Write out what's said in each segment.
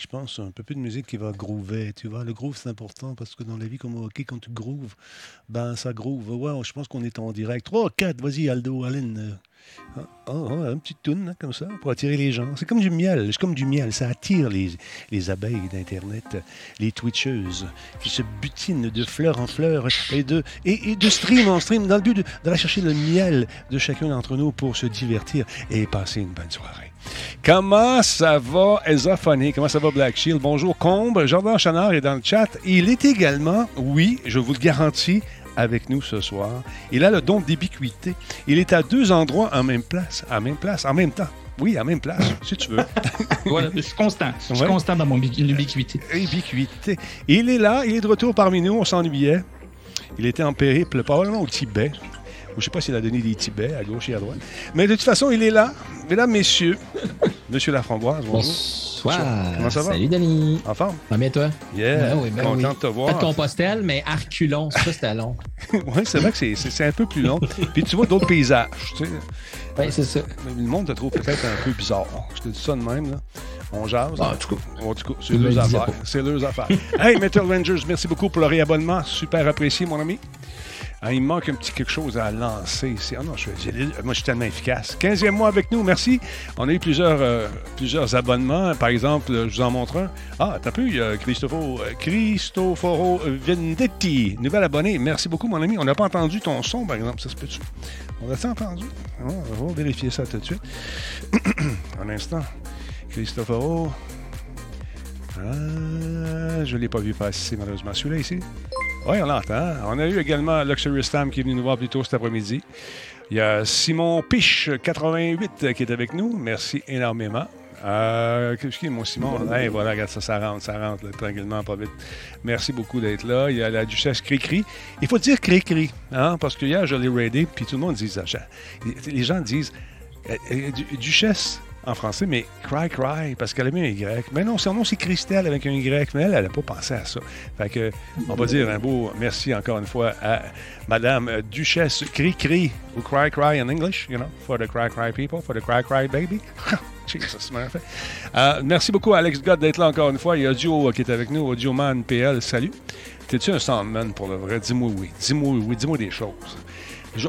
je pense. Un peu plus de musique qui va groover. Tu vois, le groove, c'est important parce que dans la vie comme au hockey, quand tu grooves, ben ça groove. Ouais, je pense qu'on est en direct. 3, 4, vas-y, Aldo, Aline. Oh, un petit tune hein, comme ça pour attirer les gens. C'est comme du miel. C'est comme du miel. Ça attire les, les abeilles d'Internet, les twitcheuses qui se butinent de fleur en fleur et de, et, de stream en stream dans le but d'aller chercher le miel de chacun d'entre nous pour se divertir et passer une bonne soirée. Comment ça va, Funny? Comment ça va, Black Shield? Bonjour, Combe. Jordan Chanard est dans le chat. Il est également, oui, je vous le garantis, avec nous ce soir. Il a le don d'ubiquité. Il est à deux endroits en même place, à même place, en même temps. Oui, à même place, si tu veux. voilà, je suis constant. Je suis constant dans mon ubiquité. Ubiquité. Il est là, il est de retour parmi nous, on s'ennuyait. Il était en périple, probablement au Tibet. Je ne sais pas s'il a donné des Tibets à gauche et à droite. Mais de toute façon, il est là. Mesdames, messieurs, Monsieur Laframboise, bonjour. Bonsoir. Comment ça va? Salut, Denis. En forme? Ah, bien, toi? Yeah. Ben oui, ben Content de te voir. Pas de Compostelle, mais Arculon, ça, c'était long. oui, c'est vrai que c'est un peu plus long. Puis tu vois d'autres paysages, tu sais. C'est ça. Le monde te trouve peut-être un peu bizarre. Je te dis ça de même, là. On jase. Ah, en tout cas. En tout cas, c'est leurs affaires. C'est leurs affaires. hey, Metal Rangers, merci beaucoup pour le réabonnement. Super apprécié, mon ami. Ah, il me manque un petit quelque chose à lancer ici. Ah non, je, moi, je suis tellement efficace. 15e mois avec nous, merci. On a eu plusieurs, euh, plusieurs abonnements. Par exemple, je vous en montre un. Ah, t'as pu, il y a euh, Vendetti, nouvel abonné. Merci beaucoup, mon ami. On n'a pas entendu ton son, par exemple. Ça se peut-tu? On a-tu entendu? Ah, on va vérifier ça tout de suite. un instant. Cristoforo. Ah, je ne l'ai pas vu passer, malheureusement. Celui-là ici? Oui, on l'entend. On a eu également Luxury Stam qui est venu nous voir plus tôt cet après-midi. Il y a Simon Piche, 88, qui est avec nous. Merci énormément. Euh, Qu'est-ce mon Simon? Hey, voilà, regarde ça, ça rentre, ça rentre tranquillement, pas vite. Merci beaucoup d'être là. Il y a la Duchesse Cricri. Il faut dire Cricri, hein, parce que hier, je l'ai raidé, puis tout le monde dit ça. Les gens disent euh, euh, Duchesse en français, mais Cry Cry, parce qu'elle a mis un Y. Mais non, son nom, c'est Christelle avec un Y, mais elle, elle n'a pas pensé à ça. Fait que, on va dire un beau merci encore une fois à Madame Duchesse Cri Cri, ou Cry Cry in English, you know, for the Cry Cry people, for the Cry Cry baby. Jesus, euh, merci beaucoup Alex God d'être là encore une fois. Il y a Audio qui est avec nous, Audio Man PL, salut. T'es-tu un Soundman pour le vrai? Dis-moi oui. Dis-moi oui, dis-moi des choses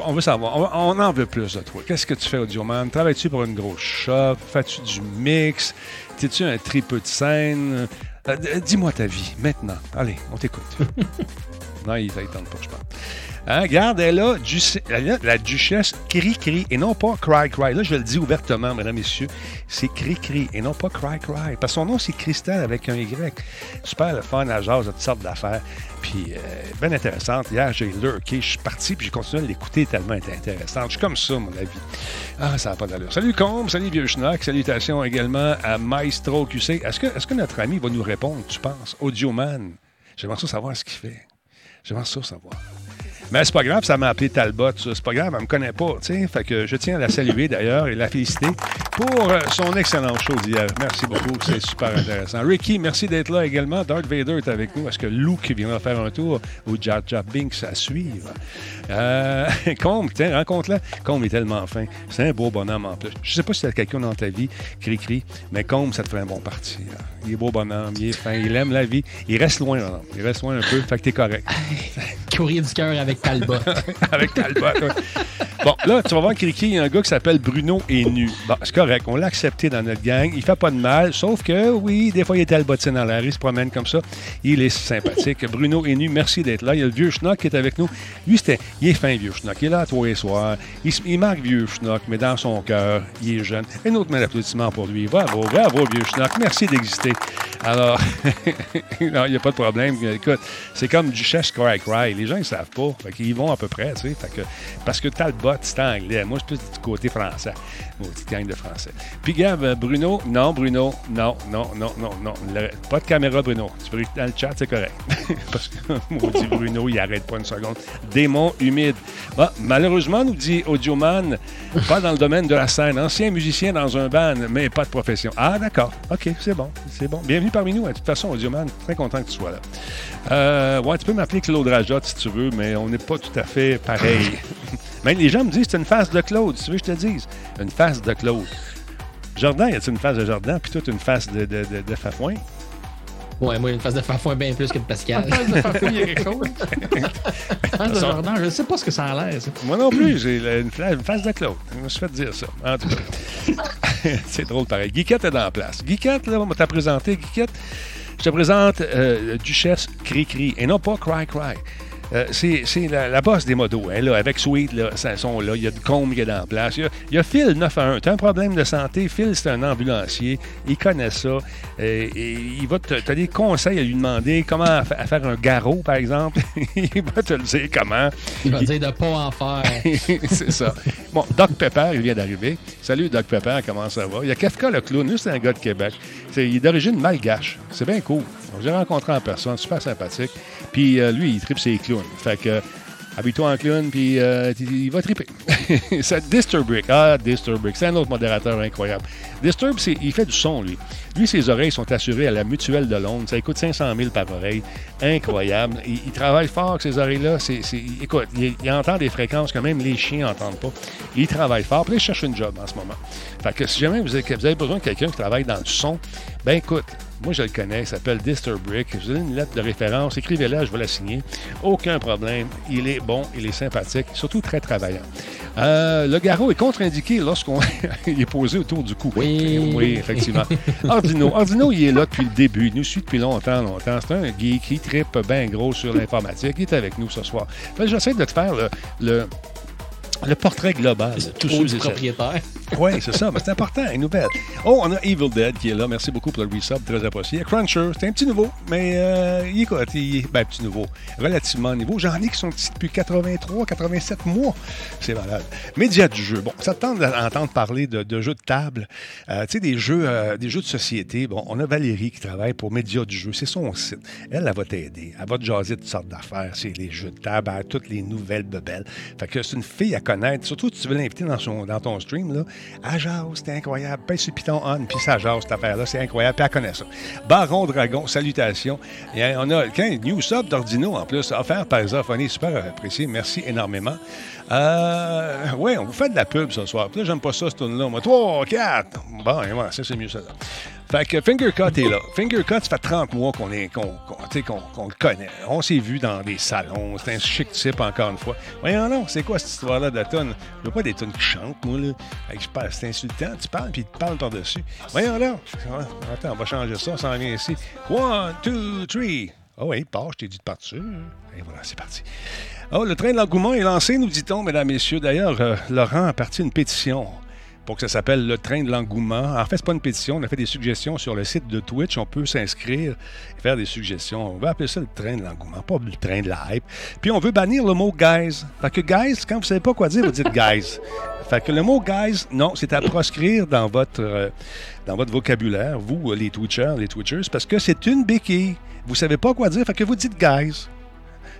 on veut savoir. On, en veut plus de toi. Qu'est-ce que tu fais, Audioman? Travailles-tu pour une grosse shop? Fais-tu du mix? T'es-tu un tripeux de scène? Euh, dis-moi ta vie, maintenant. Allez, on t'écoute. non, il tente pas, je pense. Hein, regarde, elle a, la duchesse cri-cri et non pas cry-cry. Là, je le dis ouvertement, mesdames, messieurs, c'est cri-cri et non pas cry-cry. Parce que son nom, c'est Christelle avec un Y. Super le fun, à jase toutes sortes d'affaires. Puis, euh, bien intéressante. Hier, j'ai lurké, je suis parti, puis j'ai continué à l'écouter tellement intéressante. Je suis comme ça, mon avis. Ah, ça n'a pas d'allure. Salut Combe, salut Vieux Schnock. Salutations également à Maestro QC. Est-ce que, que notre ami va nous répondre, tu penses? Audioman? J'aimerais ça savoir ce qu'il fait. J'aimerais ça savoir. Mais c'est pas grave, ça m'a appelé Talbot. C'est pas grave, elle me connaît pas. sais. Fait que je tiens à la saluer d'ailleurs et la féliciter pour euh, son excellent show. Merci beaucoup, c'est super intéressant. Ricky, merci d'être là également. Darth Vader est avec nous. Est-ce que Luke viendra faire un tour ou Jar Jar Binks à suivre? Euh, Combe, tiens, rencontre-la. Combe est tellement fin. C'est un beau bonhomme en plus. Je sais pas si tu as quelqu'un dans ta vie, cri-cri, mais Combe, ça te fait un bon parti. Il est beau bonhomme, il est fin, il aime la vie. Il reste loin, Il reste loin un peu, fait que t'es correct. Courrier du cœur avec Talbot. avec Talbot, Bon, là, tu vas voir Criki, il y a un gars qui s'appelle Bruno et nu. Bon, c'est correct, on l'a accepté dans notre gang. Il fait pas de mal, sauf que, oui, des fois, il est Talbotin dans la rue, il se promène comme ça. Il est sympathique. Bruno et nu, merci d'être là. Il y a le vieux Schnock qui est avec nous. Lui, c'était, il est fin, vieux Schnock. Il est là tous les. Il, il marque vieux Schnock, mais dans son cœur, il est jeune. Un autre main d'applaudissement pour lui. Bravo, bravo, vieux Schnock. Merci d'exister. Alors, il n'y a pas de problème. Écoute, c'est comme Duchesse Cry Cry. Les gens, ils savent pas. Fait qu'ils vont à peu près, tu sais. que, parce que Talbot, c'est anglais. Moi, je suis plus du côté français. Petit gang de français. Puis, Gab, euh, Bruno, non, Bruno, non, non, non, non, non. pas de caméra, Bruno. Tu peux dans le chat, c'est correct. parce que, dit Bruno, il arrête pas une seconde. Démon humide. Malheureusement, nous dit Audioman, pas dans le domaine de la scène. Ancien musicien dans un band, mais pas de profession. Ah, d'accord. OK, c'est bon. C'est bon. Bienvenue parmi nous. De toute façon, Audioman, très content que tu sois là. Euh, ouais, tu peux m'appeler Claude Rajot si tu veux, mais on n'est pas tout à fait pareil. mais les gens me disent c'est une face de Claude. Si tu veux que je te dise, une face de Claude. Jordan, y a-t-il une face de Jordan, puis toi, une face de, de, de, de Fafouin? Ouais, moi, une face de Fafouin bien plus que de Pascal. Une face de Fafouin, il y a quelque chose. une face de Jordan, je ne sais pas ce que ça a l'air. Moi non plus, j'ai une, face de Claude. Je me suis fait dire ça. En tout cas, c'est drôle pareil. Guiquette est dans la place. Guiquette, là, on t'a présenté, Guiquette. Je te présente euh, Duchesse Cri-Cri et non pas Cry-Cry. Euh, c'est la, la, bosse des modos. Hein, là, avec Sweet, là, sont là. Il y a du comble qui est dans place. Il y a, il y a Phil 9 à 1. Tu as un problème de santé? Phil, c'est un ambulancier. Il connaît ça. Euh, et il va te, as des conseils à lui demander comment à, faire un garrot, par exemple? il va te le dire comment. Il va dire de pas en faire. c'est ça. Bon, Doc Pepper, il vient d'arriver. Salut, Doc Pepper. Comment ça va? Il y a Kafka le clown. Lui, c'est un gars de Québec. il est d'origine malgache. C'est bien cool. J'ai rencontré en personne. Super sympathique. Puis euh, lui, il tripe ses clowns. Fait que, habille-toi en clown, puis euh, il va triper. c'est Disturbic. Ah, Disturbic. C'est un autre modérateur incroyable. Disturb, il fait du son, lui. Lui, ses oreilles sont assurées à la mutuelle de Londres. Ça coûte 500 000 par oreille. Incroyable. Il, travaille fort ces oreilles-là. Écoute, il, entend des fréquences que même les chiens n'entendent pas. Il travaille fort. Puis il cherche une job en ce moment. Fait que si jamais vous avez, vous avez besoin de quelqu'un qui travaille dans le son, ben écoute, moi, je le connais. Il s'appelle Disturbrick. Je vous donne une lettre de référence. Écrivez-la, je vais la signer. Aucun problème. Il est bon, il est sympathique, surtout très travaillant. Euh, le garrot est contre-indiqué lorsqu'on est posé autour du cou. Oui, oui effectivement. Ordino. Ordino, il est là depuis le début. Il nous suit depuis longtemps, longtemps. C'est un geek qui tripe bien gros sur l'informatique. Il est avec nous ce soir. J'essaie de te faire le le portrait global de tous ceux propriétaires. Oui, c'est ça, c'est important, une nouvelle. Oh, on a Evil Dead qui est là. Merci beaucoup pour le resub, très apprécié. Cruncher, c'est un petit nouveau, mais euh, il est quoi? Il est, ben, petit nouveau, relativement nouveau. J'en ai qui sont petits depuis 83, 87 mois. C'est malade. Média du jeu. Bon, ça tente d'entendre parler de, jeux de table. Euh, tu sais, des jeux, euh, des jeux de société. Bon, on a Valérie qui travaille pour Média du jeu. C'est son site. Elle, elle va t'aider. Elle va te jaser toutes sortes d'affaires. C'est les jeux de table, toutes les nouvelles bebelles. Fait que c'est une fille à connaître. Surtout si tu veux l'inviter dans, dans ton stream, là. À jase, c'était incroyable. Pèse sur Python on, puis ça jase, cette affaire-là. C'est incroyable. Puis elle connaît ça. Baron Dragon, salutations. Et on a un New Sub d'Ordino, en plus, offert par Zophonie. Super apprécié. Merci énormément. Euh, oui, on vous fait de la pub ce soir. Puis là, j'aime pas ça, ce tune-là. Moi, 3, 4. Bon, et voilà, ça, c'est mieux ça. Fait que Fingercut est là. Fingercut, ça fait 30 mois qu'on est, qu'on, le connaît. On s'est vu dans des salons. C'est un chic type, encore une fois. Voyons, non, c'est quoi cette histoire-là de tonne? Je veux pas des tonnes qui chantent, moi, là. c'est insultant. Tu parles, puis tu parles par-dessus. Voyons, là. Attends, on va changer ça. On s'en vient ici. One, two, three. Oh oui, part, je t'ai dit de partir. Et voilà, c'est parti. Oh, le train de l'engouement est lancé, nous dit-on, mesdames, messieurs. D'ailleurs, euh, Laurent a parti une pétition pour que ça s'appelle le train de l'engouement. En fait, c'est pas une pétition. On a fait des suggestions sur le site de Twitch. On peut s'inscrire et faire des suggestions. On va appeler ça le train de l'engouement, pas le train de la hype. Puis on veut bannir le mot guys. Fait que guys, quand vous savez pas quoi dire, vous dites guys. Fait que le mot guys, non, c'est à proscrire dans votre, euh, dans votre vocabulaire, vous, les Twitchers, les Twitchers, parce que c'est une béquille. Vous savez pas quoi dire, fait que vous dites guys.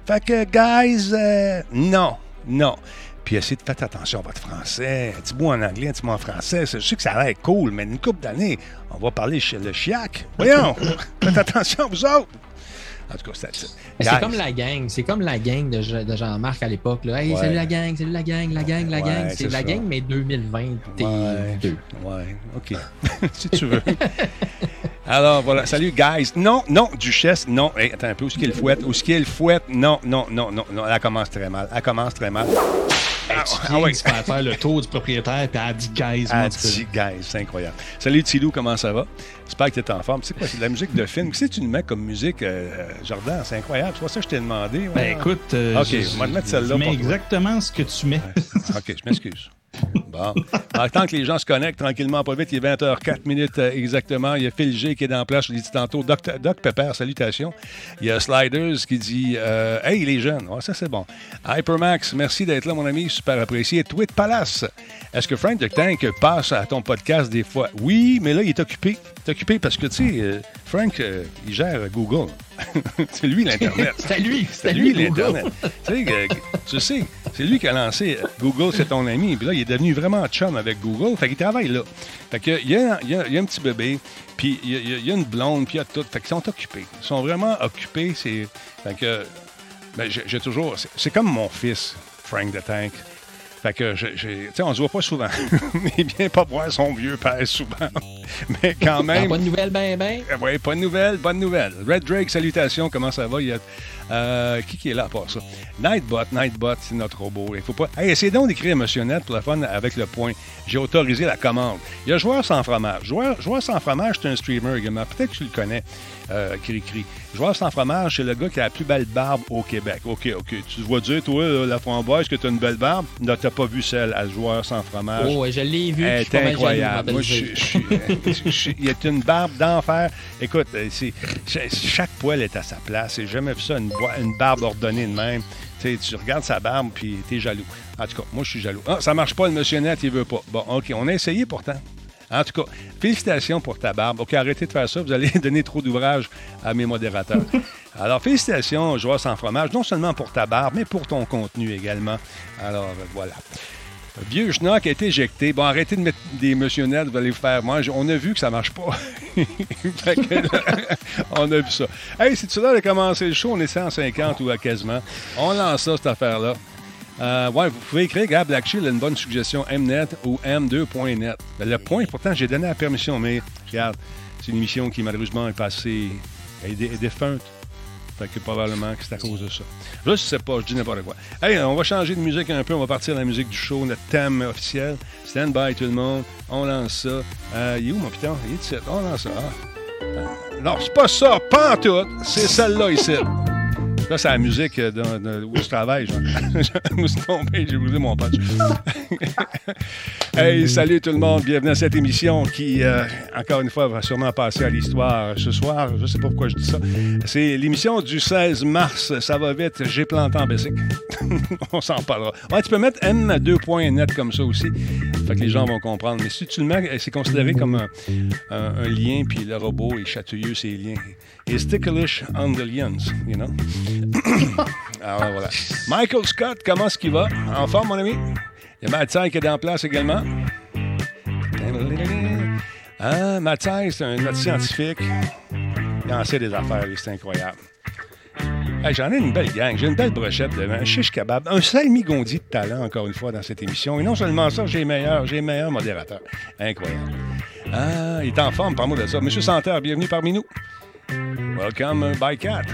Fait que guys, euh, non, non. Puis essayez de faire attention à votre français. Un petit mot en anglais, un petit mot en français. Je sais que ça a l'air cool, mais une couple d'années, on va parler le chiac. Voyons, faites attention, vous autres. En tout cas, c'est C'est comme la gang. C'est comme la gang de, Jean-Marc à l'époque. Hey, salut la gang, salut la gang, la gang, la gang. C'est la gang, mais 2022. Ouais, ouais OK. si tu veux. Alors, voilà. Salut, guys. Non, non, Duchesse, non. attends un peu. Où est-ce qu'il fouette? Où est-ce qu'il fouette? Non, non, non, non, non. Elle commence très mal. Elle commence très mal. Ah, ah ouais. faire le tour du propriétaire, puis elle dit guys. Elle dit guys, c'est incroyable. Salut Tilou, comment ça va? J'espère que tu es en forme. Tu sais quoi, c'est de la musique de film. Qu'est-ce que tu nous mets comme musique, euh, Jordan? C'est incroyable. C'est pas ça que je t'ai demandé. Ben écoute, euh, OK, je, vais te mettre celle-là. Mets exactement ce que tu mets. OK, je m'excuse. Bon. Alors, tant que les gens se connectent tranquillement, pas vite, il est 20h04 minutes euh, exactement. Il y a Phil G qui est dans place, je l'ai dit tantôt. Doc, Doc Pepper, salutations. Il y a Sliders qui dit euh, Hey, les jeunes, ça c'est bon. Hypermax, merci d'être là, mon ami, super apprécié. Tweet Palace, est-ce que Frank de Tank passe à ton podcast des fois? Oui, mais là, il est occupé. Occupé parce que, tu sais, euh, Frank, il gère Google. c'est lui l'Internet. c'est lui. C'est lui l'Internet. tu sais, c'est lui qui a lancé Google, c'est ton ami. Puis là, il est devenu vraiment chum avec Google. Fait qu'il travaille là. Fait qu'il y a, y, a, y a un petit bébé, puis il y, a, une blonde, puis il y a tout. Fait qu'ils sont occupés. Ils sont vraiment occupés. C'est. Fait que. Ben, j'ai toujours. C'est comme mon fils, Frank the Tank. Fait que, je, je, on se voit pas souvent. Mais bien pas voir son vieux père souvent. Mais quand même. Bonne nouvelle, ben, ben. Oui, pas de nouvelle, bonne nouvelle. Red Drake, salutations, comment ça va? Il y a, euh, qui, qui est là pour ça? Nightbot, Nightbot, c'est notre robot. Il faut pas. Hey, essayez donc d'écrire émotionnel pour la fun avec le point. J'ai autorisé la commande. Il y a Joueur sans fromage. Joueur, Joueur sans fromage, c'est un streamer également. Peut-être que tu le connais, euh, Cri-Cri. Joueur sans fromage, c'est le gars qui a la plus belle barbe au Québec. OK, OK. Tu vois dire, toi, la framboise, que tu as une belle barbe? Non, t'as pas vu celle à Joueur sans fromage. Oh, je l'ai vu. Elle est incroyable. Moi, je Il y a une barbe d'enfer. Écoute, euh, chaque poil est à sa place. J'ai jamais vu ça, une, une barbe ordonnée de même. tu regardes sa barbe, puis t'es jaloux. En tout cas, moi, je suis jaloux. Ah, ça marche pas, le monsieur net, il veut pas. Bon, OK, on a essayé pourtant. En tout cas, félicitations pour ta barbe. OK, arrêtez de faire ça. Vous allez donner trop d'ouvrage à mes modérateurs. Alors, félicitations, joueur sans fromage, non seulement pour ta barbe, mais pour ton contenu également. Alors, voilà. Vieux schnock a été éjecté. Bon, arrêtez de mettre des motionnettes, vous allez vous faire. Moi, on a vu que ça marche pas. on a vu ça. Hey, c'est-tu là de commencer le show? On est 150 ou à quasiment. On lance ça, cette affaire-là. Euh, ouais, vous pouvez écrire, Gab Black a une bonne suggestion, Mnet ou M2.net. Ben, le point, pourtant, j'ai donné la permission, mais regarde, c'est une émission qui malheureusement est passée, elle est, défunte. Fait que probablement que c'est à cause de ça. Je sais pas, je dis n'importe quoi. Hey, on va changer de musique un peu, on va partir de la musique du show, notre thème officiel. Stand by tout le monde, on lance ça. Euh, il mon piton? On lance ça. Ah. Non, c'est pas ça, pas tout. C'est celle-là ici. Là, c'est la musique de, de, où je travaille. je me suis trompé, j'ai brûlé mon punch. hey, salut tout le monde. Bienvenue à cette émission qui, euh, encore une fois, va sûrement passer à l'histoire ce soir. Je ne sais pas pourquoi je dis ça. C'est l'émission du 16 mars. Ça va vite. J'ai planté en basic. On s'en parlera. Ouais, tu peux mettre M2.net comme ça aussi. Fait que les gens vont comprendre. Mais si tu le mets, c'est considéré comme un, un lien, puis le robot est chatouilleux, ces liens. Et ticklish on the lions, you know? Voilà. Michael Scott, comment est-ce qu'il va? En forme, mon ami? Il y a Mathieu qui est en place également. Mathieu, c'est un scientifique. Il en sait des affaires, c'est incroyable. J'en ai une belle gang. J'ai une belle brochette de un chiche kebab, un salmi gondi de talent, encore une fois, dans cette émission. Et non seulement ça, j'ai meilleur, j'ai meilleur modérateur. Incroyable. Ah, il est en forme, par moi de ça. Monsieur Santerre, bienvenue parmi nous. Welcome, uh, by Cat.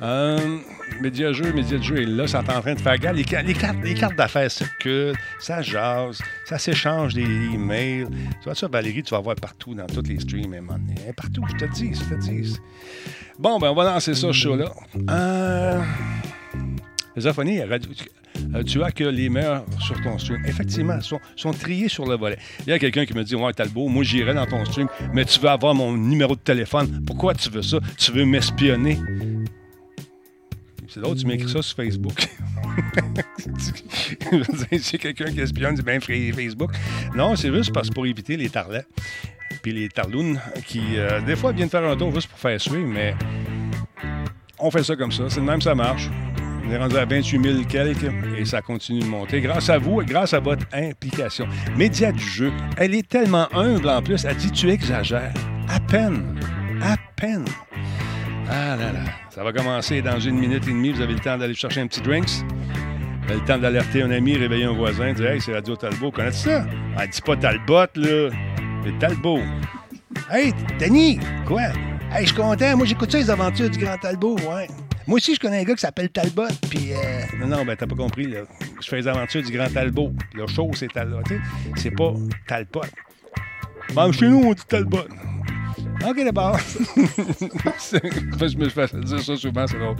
Euh, média jeu, média jeu est là, ça est en train de faire gaffe. Les, cartes, les cartes d'affaires circulent, ça jase, ça s'échange des emails. Tu vois ça, Valérie, tu vas voir partout dans tous les streams, partout, je te dis, je te dis. Bon, ben on va lancer ça, ce show-là. Euh, radio, euh, tu as que les meilleurs sur ton stream. Effectivement, sont, sont triés sur le volet. Il y a quelqu'un qui me dit Ouais, Talbot, moi j'irai dans ton stream, mais tu veux avoir mon numéro de téléphone. Pourquoi tu veux ça? Tu veux m'espionner? C'est l'autre, tu m'écris ça sur Facebook. c'est quelqu'un qui espionne, dit ben Facebook. Non, c'est juste parce pour éviter les tarlets puis les tarlounes qui, euh, des fois, viennent faire un tour juste pour faire suivre, mais on fait ça comme ça. C'est même, ça marche. On est rendu à 28 000 quelques et ça continue de monter grâce à vous et grâce à votre implication. Média du jeu, elle est tellement humble en plus. Elle dit Tu exagères. À peine. À peine. Ah là là. Ça va commencer dans une minute et demie. Vous avez le temps d'aller chercher un petit drinks. Vous avez le temps d'alerter un ami, réveiller un voisin, dire Hey, c'est Radio Talbot. Connais -tu ça? Elle dit pas Talbot, là. C'est Talbot. Hey, Denis! Quoi? Hey, je suis content. Moi, j'écoute ça, les aventures du Grand Talbot, ouais. Moi aussi, je connais un gars qui s'appelle Talbot, puis... Euh... Non, non, ben t'as pas compris, là. Je fais les aventures du Grand Talbot. Le show, c'est Talbot. C'est pas Talbot. Bon, chez nous, on dit Talbot. OK, d'abord. je me fais dire ça souvent, c'est drôle.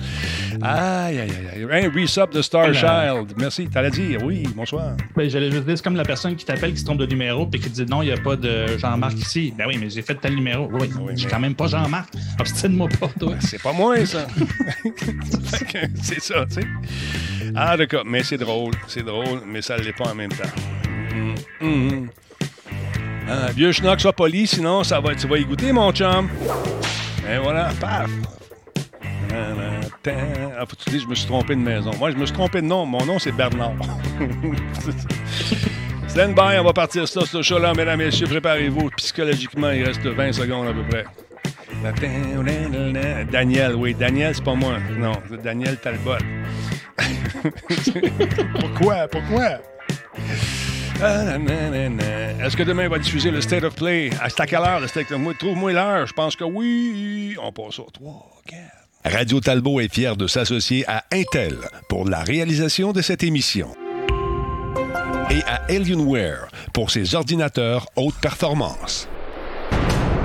Aïe, aïe, aïe. Un resub de Star Child. Merci. T'allais dire, oui, bonsoir. Ben, J'allais juste dire, c'est comme la personne qui t'appelle, qui se trompe de numéro, puis qui dit non, il n'y a pas de Jean-Marc ici. Ben oui, mais j'ai fait tel numéro. Oui, oui j'ai quand même pas Jean-Marc. Obstine-moi pas, toi. Ben, c'est pas moi, ça. c'est ça, tu sais. Ah, d'accord. Mais c'est drôle. C'est drôle, mais ça ne l'est pas en même temps. Hum, ah, vieux schnock, sois poli, sinon ça va, tu vas y goûter, mon chum. Et voilà, paf. Ah, faut tu dis, je me suis trompé de maison. Moi, je me suis trompé de nom. Mon nom, c'est Bernard. Stand by, on va partir ça, ce show-là, mesdames et messieurs. Préparez-vous. Psychologiquement, il reste 20 secondes à peu près. Daniel, oui, Daniel, c'est pas moi. Non, c'est Daniel Talbot. Pourquoi? Pourquoi? Est-ce que demain va diffuser le State of Play? À quelle le State of Play? Trouve-moi l'heure. Je pense que oui. On passe au 3, 4. Radio Talbot est fier de s'associer à Intel pour la réalisation de cette émission. Et à Alienware pour ses ordinateurs haute performance.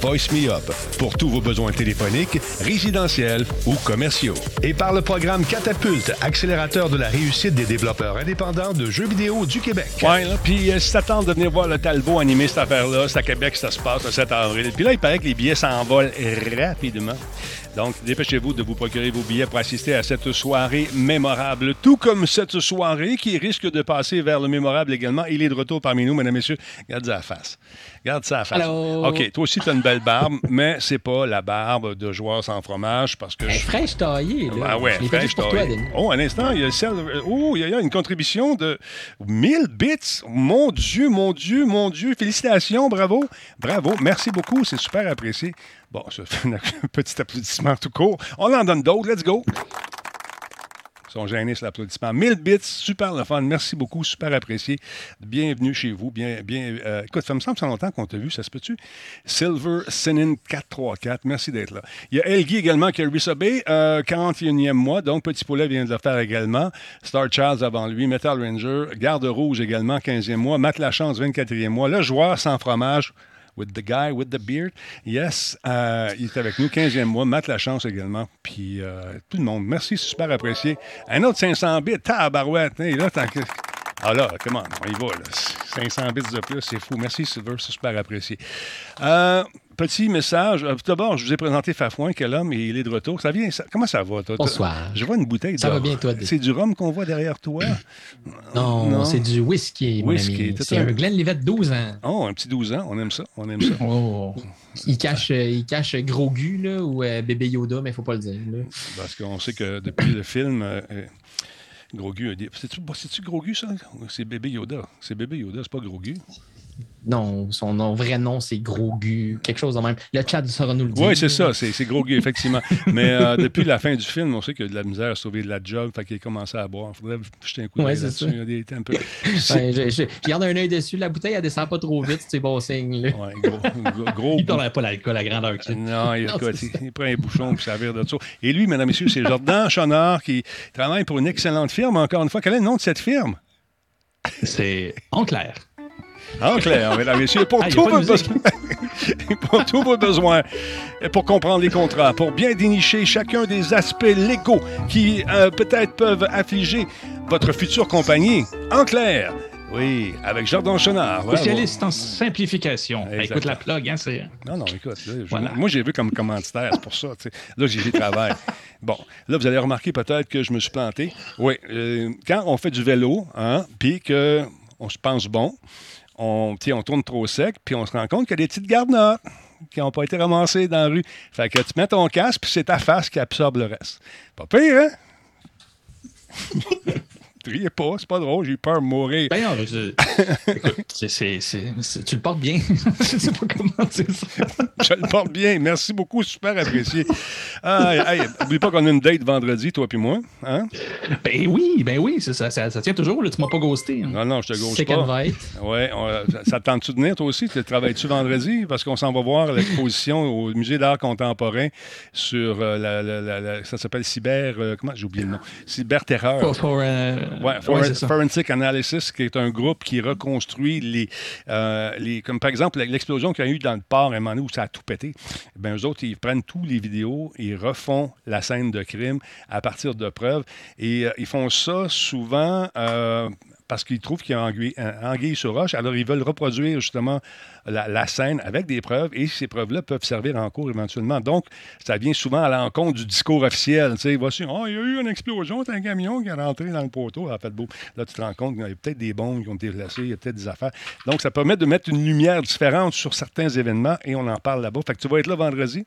Voice Me Up pour tous vos besoins téléphoniques, résidentiels ou commerciaux. Et par le programme Catapulte, accélérateur de la réussite des développeurs indépendants de jeux vidéo du Québec. Ouais, là, puis euh, si t'attends de venir voir le Talbot animer cette affaire-là, c'est à Québec que ça se passe le 7 avril. Puis là, il paraît que les billets s'envolent rapidement. Donc, dépêchez-vous de vous procurer vos billets pour assister à cette soirée mémorable. Tout comme cette soirée qui risque de passer vers le mémorable également. Il est de retour parmi nous, mesdames et messieurs. Regarde ça à face. Regarde ça à face. Allô? OK, toi aussi, tu as une belle barbe, mais c'est pas la barbe de joueur sans fromage parce que. Elle je- fraîche taillée, là. ah ouais, Je fraîche toi, taillée. Denis. Oh, un instant, il y a, celle- oh, il y a une contribution de 1000 bits. Mon Dieu, mon Dieu, mon Dieu. Félicitations, bravo. Bravo, merci beaucoup, c'est super apprécié. Bon, ça fait un petit applaudissement tout court. On en donne d'autres, let's go. Ils sont gênés sur l'applaudissement. 1000 bits, super le fun. Merci beaucoup, super apprécié. Bienvenue chez vous. Bien, euh, écoute, ça me semble que ça longtemps qu'on t'a vu, ça se peut-tu? Silver Sinin 434, merci d'être là. Il y a Elgi également qui a resubé, euh, 41e mois, donc Petit Poulet vient de le faire également. Star Charles avant lui, Metal Ranger, Garde Rouge également, 15e mois. Matt Lachance, 24e mois. Le joueur sans fromage, with the guy with the beard. Yes, euh, il est avec nous, 15e mois. Matt Lachance également. Puis euh, tout le monde. Merci, super apprécié. Un autre 500 bits, tabarouette. Hey, là. Ah là, comment on y va, là. 500 bits de plus, c'est fou. Merci, Silver, c'est super apprécié. Euh, petit message. Euh, Tout d'abord, je vous ai présenté Fafouin, quel homme, et il est de retour. Ça vient, ça- comment ça va, toi? Bonsoir. Je vois une bouteille. Ça de- va bien, toi? C'est du rhum qu'on voit derrière toi? Non, Non? c'est du whisky, Whisky, C'est un- Glenlivet 12 ans. Oh, un petit 12 ans, on aime ça, on aime ça. Oh. Il cache, euh, il cache Grogu là, ou euh, bébé Yoda, mais il ne faut pas le dire. là. Parce qu'on sait que depuis le film, euh, euh, Grogu c'est-tu Grogu, ça? C'est bébé Yoda. C'est bébé Yoda, c'est pas Grogu. Non, son nom, vrai nom, c'est Grogu, quelque chose de même. Le chat saura nous le dire. Oui, c'est ça, c'est, Grogu, effectivement. Mais euh, depuis la fin du film, on sait qu'il y a de la misère à sauver de la job, fait qu'il a commencé à boire. Il faudrait jeter un coup Ouais, d'œil c'est là-dessus. ça. Il y a des, un peu... Ouais, je, je- je garde un œil dessus. La bouteille, elle descend pas trop vite, c'est bon signe. là. Ouais, gros, gros, gros Il ne pas l'alcool à grandeur. Non, il, Non, écoute, c'est il, il prend un bouchon pour servir de ça. Et lui, mesdames et messieurs, c'est Jordan Chonard qui travaille pour une excellente firme. Encore une fois, quel est le nom de cette firme? C'est en clair. En clair, mesdames et messieurs, pour Ah, tous vos besoins, pour tous vos besoins, et pour comprendre les contrats, pour bien dénicher chacun des aspects légaux qui euh, peut-être peuvent affliger votre future compagnie. En clair, oui, avec Jordan Chenard. Spécialiste en simplification. Ben, écoute la plug, hein, c'est. Non, non, écoute, là, je- Voilà. moi j'ai vu comme commanditaire, c'est pour ça. tu sais. Là, j'ai j'y travaille. Bon, là, vous allez remarquer peut-être que je me suis planté. Oui, euh, quand on fait du vélo, hein, puis qu'on se pense bon, on, on tourne trop sec, puis on se rend compte qu'il y a des petites garnottes qui n'ont pas été ramassées dans la rue. Fait que tu mets ton casque, puis c'est ta face qui absorbe le reste. Pas pire, hein? Riez pas, c'est pas drôle, j'ai eu peur de mourir. Ben non, je- écoute, c'est- c'est- tu le portes bien. je sais pas comment dire ça. Je le porte bien. Merci beaucoup, super apprécié. Ah, hey, oublie pas qu'on a une date vendredi, toi puis moi. Hein? Ben oui, ben oui, ça, ça, ça tient toujours. Là, tu m'as pas ghosté. hein. Non, non, je te Second pas. Invite. Ouais, on- ça- ça te tente-tu de venir, toi aussi? Tu travailles-tu vendredi? Parce qu'on s'en va voir l'exposition au Musée d'art contemporain sur euh, la, la- la- la- ça s'appelle Cyber... euh, comment? J'ai oublié le nom. Cyberterreur. For- for, euh, Ouais, ouais. Forensic Analysis, qui est un groupe qui reconstruit les, euh, les comme par exemple l'explosion qu'il y a eu dans le port à un moment donné où ça a tout pété. Ben eux autres, ils prennent tous les vidéos, ils refont la scène de crime à partir de preuves et euh, ils font ça souvent. euh, parce qu'ils trouvent qu'il y a anguille, anguille sur roche. Alors, ils veulent reproduire justement la, scène avec des preuves et ces preuves-là peuvent servir en cours éventuellement. Donc, ça vient souvent à l'encontre du discours officiel. Tu sais, voici, oh, il y a eu une explosion, c'est un camion qui est rentré dans le poteau. Beau. Là, tu te rends compte qu'il y a peut-être des bombes qui ont été placées, il y a peut-être des affaires. Donc, ça permet de mettre une lumière différente sur certains événements et on en parle là-bas. Fait que tu vas être là vendredi.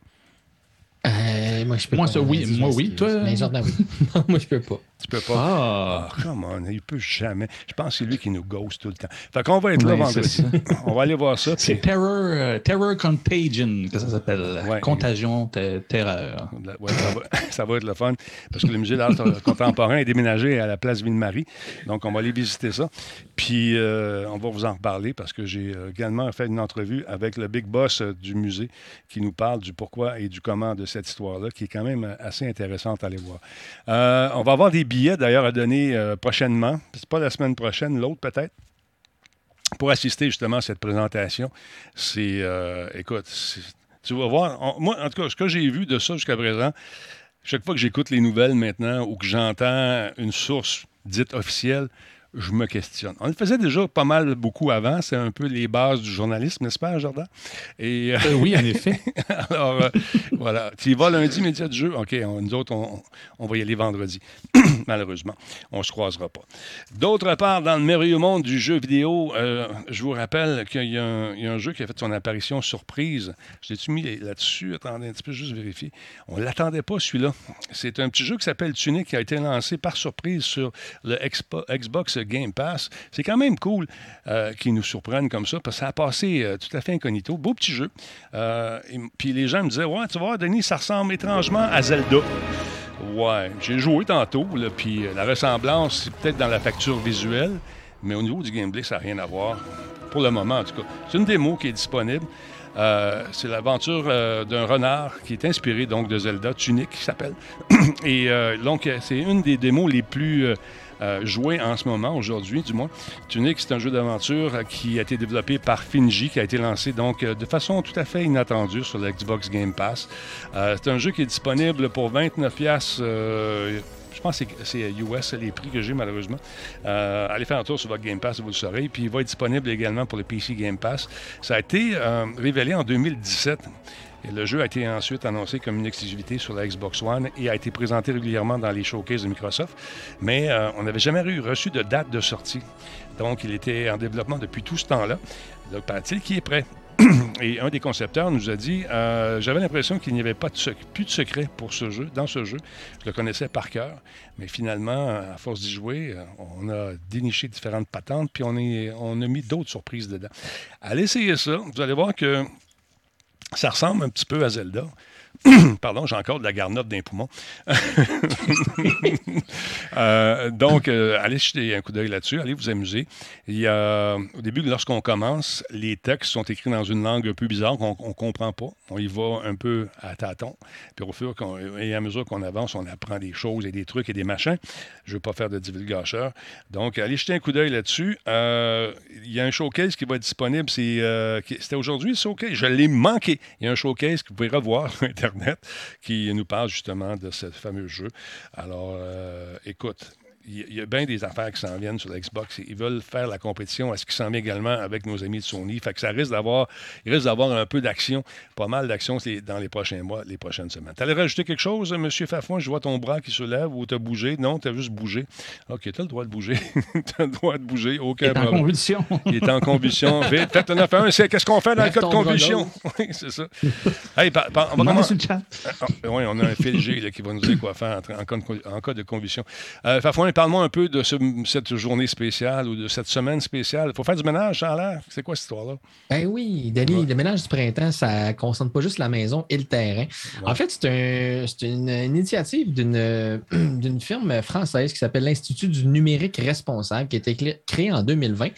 Euh, moi, je peux moi, pas. oui, moi, oui. Toi? Mais Jordan, oui. non, moi, je peux pas. Tu peux pas? Ah, oh, come on, il peut jamais. Je pense que c'est lui qui nous ghost tout le temps. Fait qu'on va être là vendredi. On va aller voir ça. C'est Terror, euh, terror Contagion, que ça s'appelle. Contagion, terreur. Ouais, ça, va, ça, va, être le fun. Parce que le musée d'art contemporain est déménagé à la place Ville-Marie. Donc, on va aller visiter ça. Puis, euh, on va vous en reparler parce que j'ai également fait une entrevue avec le big boss du musée qui nous parle du pourquoi et du comment de cette histoire-là, qui est quand même assez intéressante à aller voir. Euh, on va avoir des billets d'ailleurs à donner euh, prochainement. C'est pas la semaine prochaine, l'autre peut-être? Pour assister justement à cette présentation. C'est, euh, écoute, tu vas voir, moi, en tout cas, ce que j'ai vu de ça jusqu'à présent, chaque fois que j'écoute les nouvelles maintenant ou que j'entends une source dite officielle, je me questionne. On le faisait déjà pas mal beaucoup avant. C'est un peu les bases du journalisme, n'est-ce pas, Jordan? Et, euh, oui, en effet. alors, euh, voilà. Tu y vas lundi, média du jeu? OK, nous autres, on, va y aller vendredi. Malheureusement, on ne se croisera pas. D'autre part, dans le merveilleux monde du jeu vidéo, euh, je vous rappelle qu'il y, a un jeu qui a fait son apparition surprise. Je l'ai-tu mis là-dessus? Attendez un petit peu, juste vérifier. On ne l'attendait pas, celui-là. C'est un petit jeu qui s'appelle Tunic, qui a été lancé par surprise sur le Xbox Game Pass. C'est quand même cool euh, qu'ils nous surprennent comme ça, parce que ça a passé euh, tout à fait incognito. Beau petit jeu. Euh, puis les gens me disaient Ouais, tu vois, Denis, ça ressemble étrangement à Zelda. Ouais, j'ai joué tantôt, puis la ressemblance, c'est peut-être dans la facture visuelle, mais au niveau du gameplay, ça n'a rien à voir. Pour le moment, en tout cas. C'est une démo qui est disponible. c'est l'aventure d'un renard qui est inspiré donc de Zelda, Tunic qui s'appelle. Et donc, c'est une des démos les plus euh, joué en ce moment, aujourd'hui du moins. Tunic, c'est un jeu d'aventure euh, qui a été développé par Finji, qui a été lancé donc euh, de façon tout à fait inattendue sur l'Xbox Game Pass. c'est un jeu qui est disponible pour 29 je pense que c'est US les prix que j'ai malheureusement. allez faire un tour sur votre Game Pass, vous le saurez. Puis il va être disponible également pour le PC Game Pass. Ça a été révélé en 2017 le jeu a été ensuite annoncé comme une exclusivité sur la Xbox One et a été présenté régulièrement dans les showcases de Microsoft, mais euh, on n'avait jamais reçu de date de sortie. Donc, il était en développement depuis tout ce temps-là. Donc, paraît-il qu'il est prêt? Et un des concepteurs nous a dit euh, J'avais l'impression qu'il n'y avait pas plus de secret pour ce jeu, dans ce jeu. Je le connaissais par cœur, mais finalement, à force d'y jouer, euh, on a déniché différentes patentes, puis on, on a mis d'autres surprises dedans. Allez essayer ça. Vous allez voir que ça ressemble un petit peu à Zelda. Pardon, j'ai encore de la garnotte d'un poumon. Euh, donc, euh, allez jeter un coup d'œil là-dessus, allez vous amuser. Il y a, au début, lorsqu'on commence, les textes sont écrits dans une langue un peu bizarre qu'on ne comprend pas. On y va un peu à tâtons. Puis au fur et à mesure qu'on avance, on apprend des choses et des trucs et des machins. Je ne veux pas faire de divulgacheur. Donc, allez jeter un coup d'œil là-dessus. Euh, il y a un showcase qui va être disponible. C'était aujourd'hui, ce showcase? Je l'ai manqué. Il y a un showcase que vous pouvez revoir Qui nous parle justement de ce fameux jeu. Alors, euh, écoute, il y, a bien des affaires qui s'en viennent sur l'Xbox. Ils veulent faire la compétition à ce qui s'en vient également avec nos amis de Sony. Fait que ça risque d'avoir, il risque d'avoir un peu d'action, pas mal d'action dans les prochains mois, les prochaines semaines. Tu allais rajouter quelque chose, M. Fafouin? Je vois ton bras qui se lève ou tu as bougé? Non, tu as juste bougé. OK, tu as le droit de bouger. tu as le droit de bouger. Aucun Il est en convulsion. il est en convulsion. Vite, faites un affaire. Qu'est-ce qu'on fait dans le cas de convulsion? oui, c'est ça. Hey, on va commencer. Ah, oui, on a un fil G qui va nous dire quoi faire en, cas, de, convulsion. Euh, Parle-moi un peu de cette journée spéciale ou de cette semaine spéciale. Il faut faire du ménage, ça a l'air. C'est quoi cette histoire-là? Ben oui, Denis, le ménage du printemps, ça ne concerne pas juste la maison et le terrain. En fait, c'est une initiative d'une firme française qui s'appelle l'Institut du numérique responsable, qui a été créée en 2020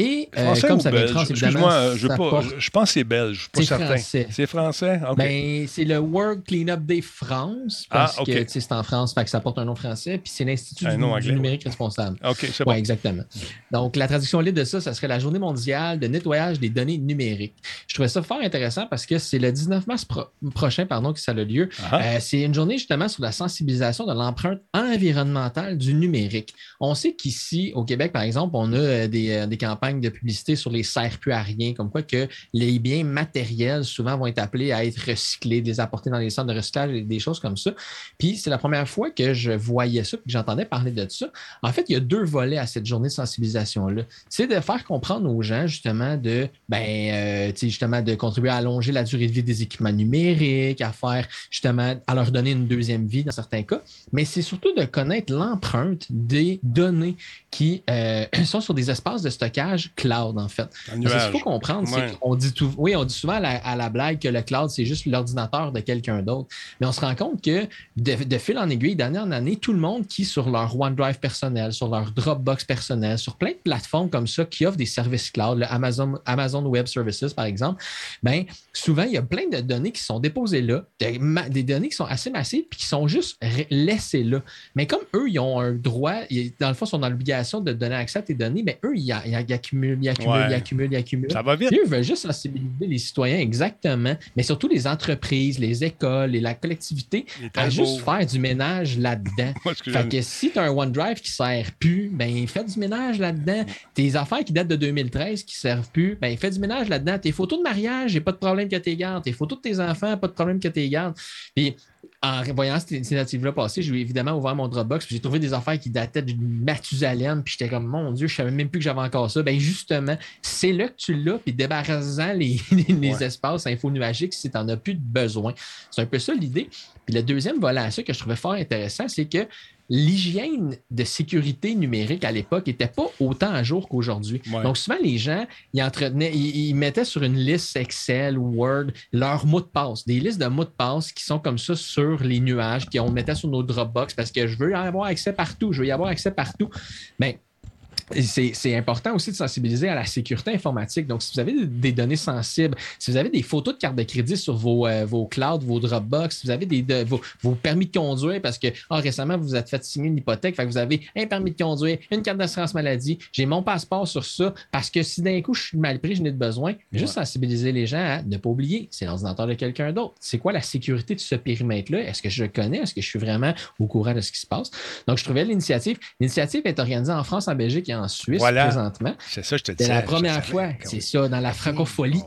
Et euh, comme ça vient de France, évidemment. Je, pas, je, pense que c'est belge, je suis pas certain. C'est français? Ben, c'est le World Cleanup Day France, ah, parce que c'est en France, fait que ça porte un nom français, puis c'est l'Institut du, numérique responsable. OK, c'est bon. Oui, exactement. Donc, la traduction libre de ça, ça serait la Journée mondiale de nettoyage des données numériques. Je trouvais ça fort intéressant parce que c'est le 19 mars prochain pardon, que ça a lieu. Ah. Euh, c'est une journée justement sur la sensibilisation de l'empreinte environnementale du numérique. On sait qu'ici, au Québec, par exemple, on a euh, des, des campagnes de publicité sur les serre plus à rien, comme quoi que les biens matériels souvent vont être appelés à être recyclés, les apporter dans les centres de recyclage et des choses comme ça. Puis c'est la première fois que je voyais ça, que j'entendais parler de ça. En fait, il y a deux volets à cette journée de sensibilisation-là. C'est de faire comprendre aux gens justement de, ben, euh, justement, de contribuer à allonger la durée de vie des équipements numériques, à faire justement, à leur donner une deuxième vie dans certains cas. Mais c'est surtout de connaître l'empreinte des données qui euh, sont sur des espaces de stockage cloud, en fait. Ce qu'il faut comprendre, c'est qu'on dit tout, oui, on dit souvent à la, blague que le cloud, c'est juste l'ordinateur de quelqu'un d'autre. Mais on se rend compte que de, fil en aiguille, d'année en année, tout le monde qui, sur leur OneDrive personnel, sur leur Dropbox personnel, sur plein de plateformes comme ça qui offrent des services cloud, le Amazon, Amazon Web Services, par exemple, ben, souvent, il y a plein de données qui sont déposées là, des, données qui sont assez massives puis qui sont juste laissées là. Mais comme eux, ils ont un droit, dans le fond, ils sont dans l'obligation de donner accès à tes données, mais eux, ils, accumulent, ils accumulent, ils accumulent, ils accumulent. Ça va vite. eux veulent juste sensibiliser les citoyens, exactement, mais surtout les entreprises, les écoles et la collectivité à juste faire du ménage là-dedans. fait que si tu as un OneDrive qui ne sert plus, ben fais du ménage là-dedans. Tes affaires qui datent de 2013 qui ne servent plus, ben fais du ménage là-dedans. Tes photos de mariage, j'ai pas de problème que tu les gardes. Tes photos de tes enfants, pas de problème que tu les gardes. Puis en voyant cette initiative-là passer, j'ai évidemment ouvert mon Dropbox, puis j'ai trouvé des affaires qui dataient d'une Mathusalem, puis j'étais comme, mon Dieu, je savais même plus que j'avais encore ça. Ben justement, c'est là que tu l'as, puis débarrassant les, les, espaces info nuagiques si tu n'en as plus de besoin. C'est un peu ça l'idée. Puis le deuxième volet à ça que je trouvais fort intéressant, c'est que l'hygiène de sécurité numérique à l'époque n'était pas autant à jour qu'aujourd'hui. Donc, souvent, les gens, ils, entretenaient, ils, mettaient sur une liste Excel ou Word leurs mots de passe, des listes de mots de passe qui sont comme ça sur les nuages, qu'on mettait sur nos Dropbox parce que je veux y avoir accès partout, je veux y avoir accès partout. Mais c'est important aussi de sensibiliser à la sécurité informatique. Donc, si vous avez des données sensibles, si vous avez des photos de carte de crédit sur vos, euh, vos clouds, vos Dropbox, si vous avez des, vos, permis de conduire parce que ah, récemment, vous vous êtes fait signer une hypothèque, fait que vous avez un permis de conduire, une carte d'assurance maladie, j'ai mon passeport sur ça parce que si d'un coup je suis mal pris, je n'ai de besoin, juste sensibiliser les gens à ne pas oublier, c'est l'ordinateur de quelqu'un d'autre. C'est quoi la sécurité de ce périmètre-là? Est-ce que je le connais? Est-ce que je suis vraiment au courant de ce qui se passe? Donc, je trouvais l'initiative. L'initiative est organisée en France, en Belgique et en Suisse présentement. C'est ça, je te dis. C'est la première fois, c'est ça, dans la francophonie,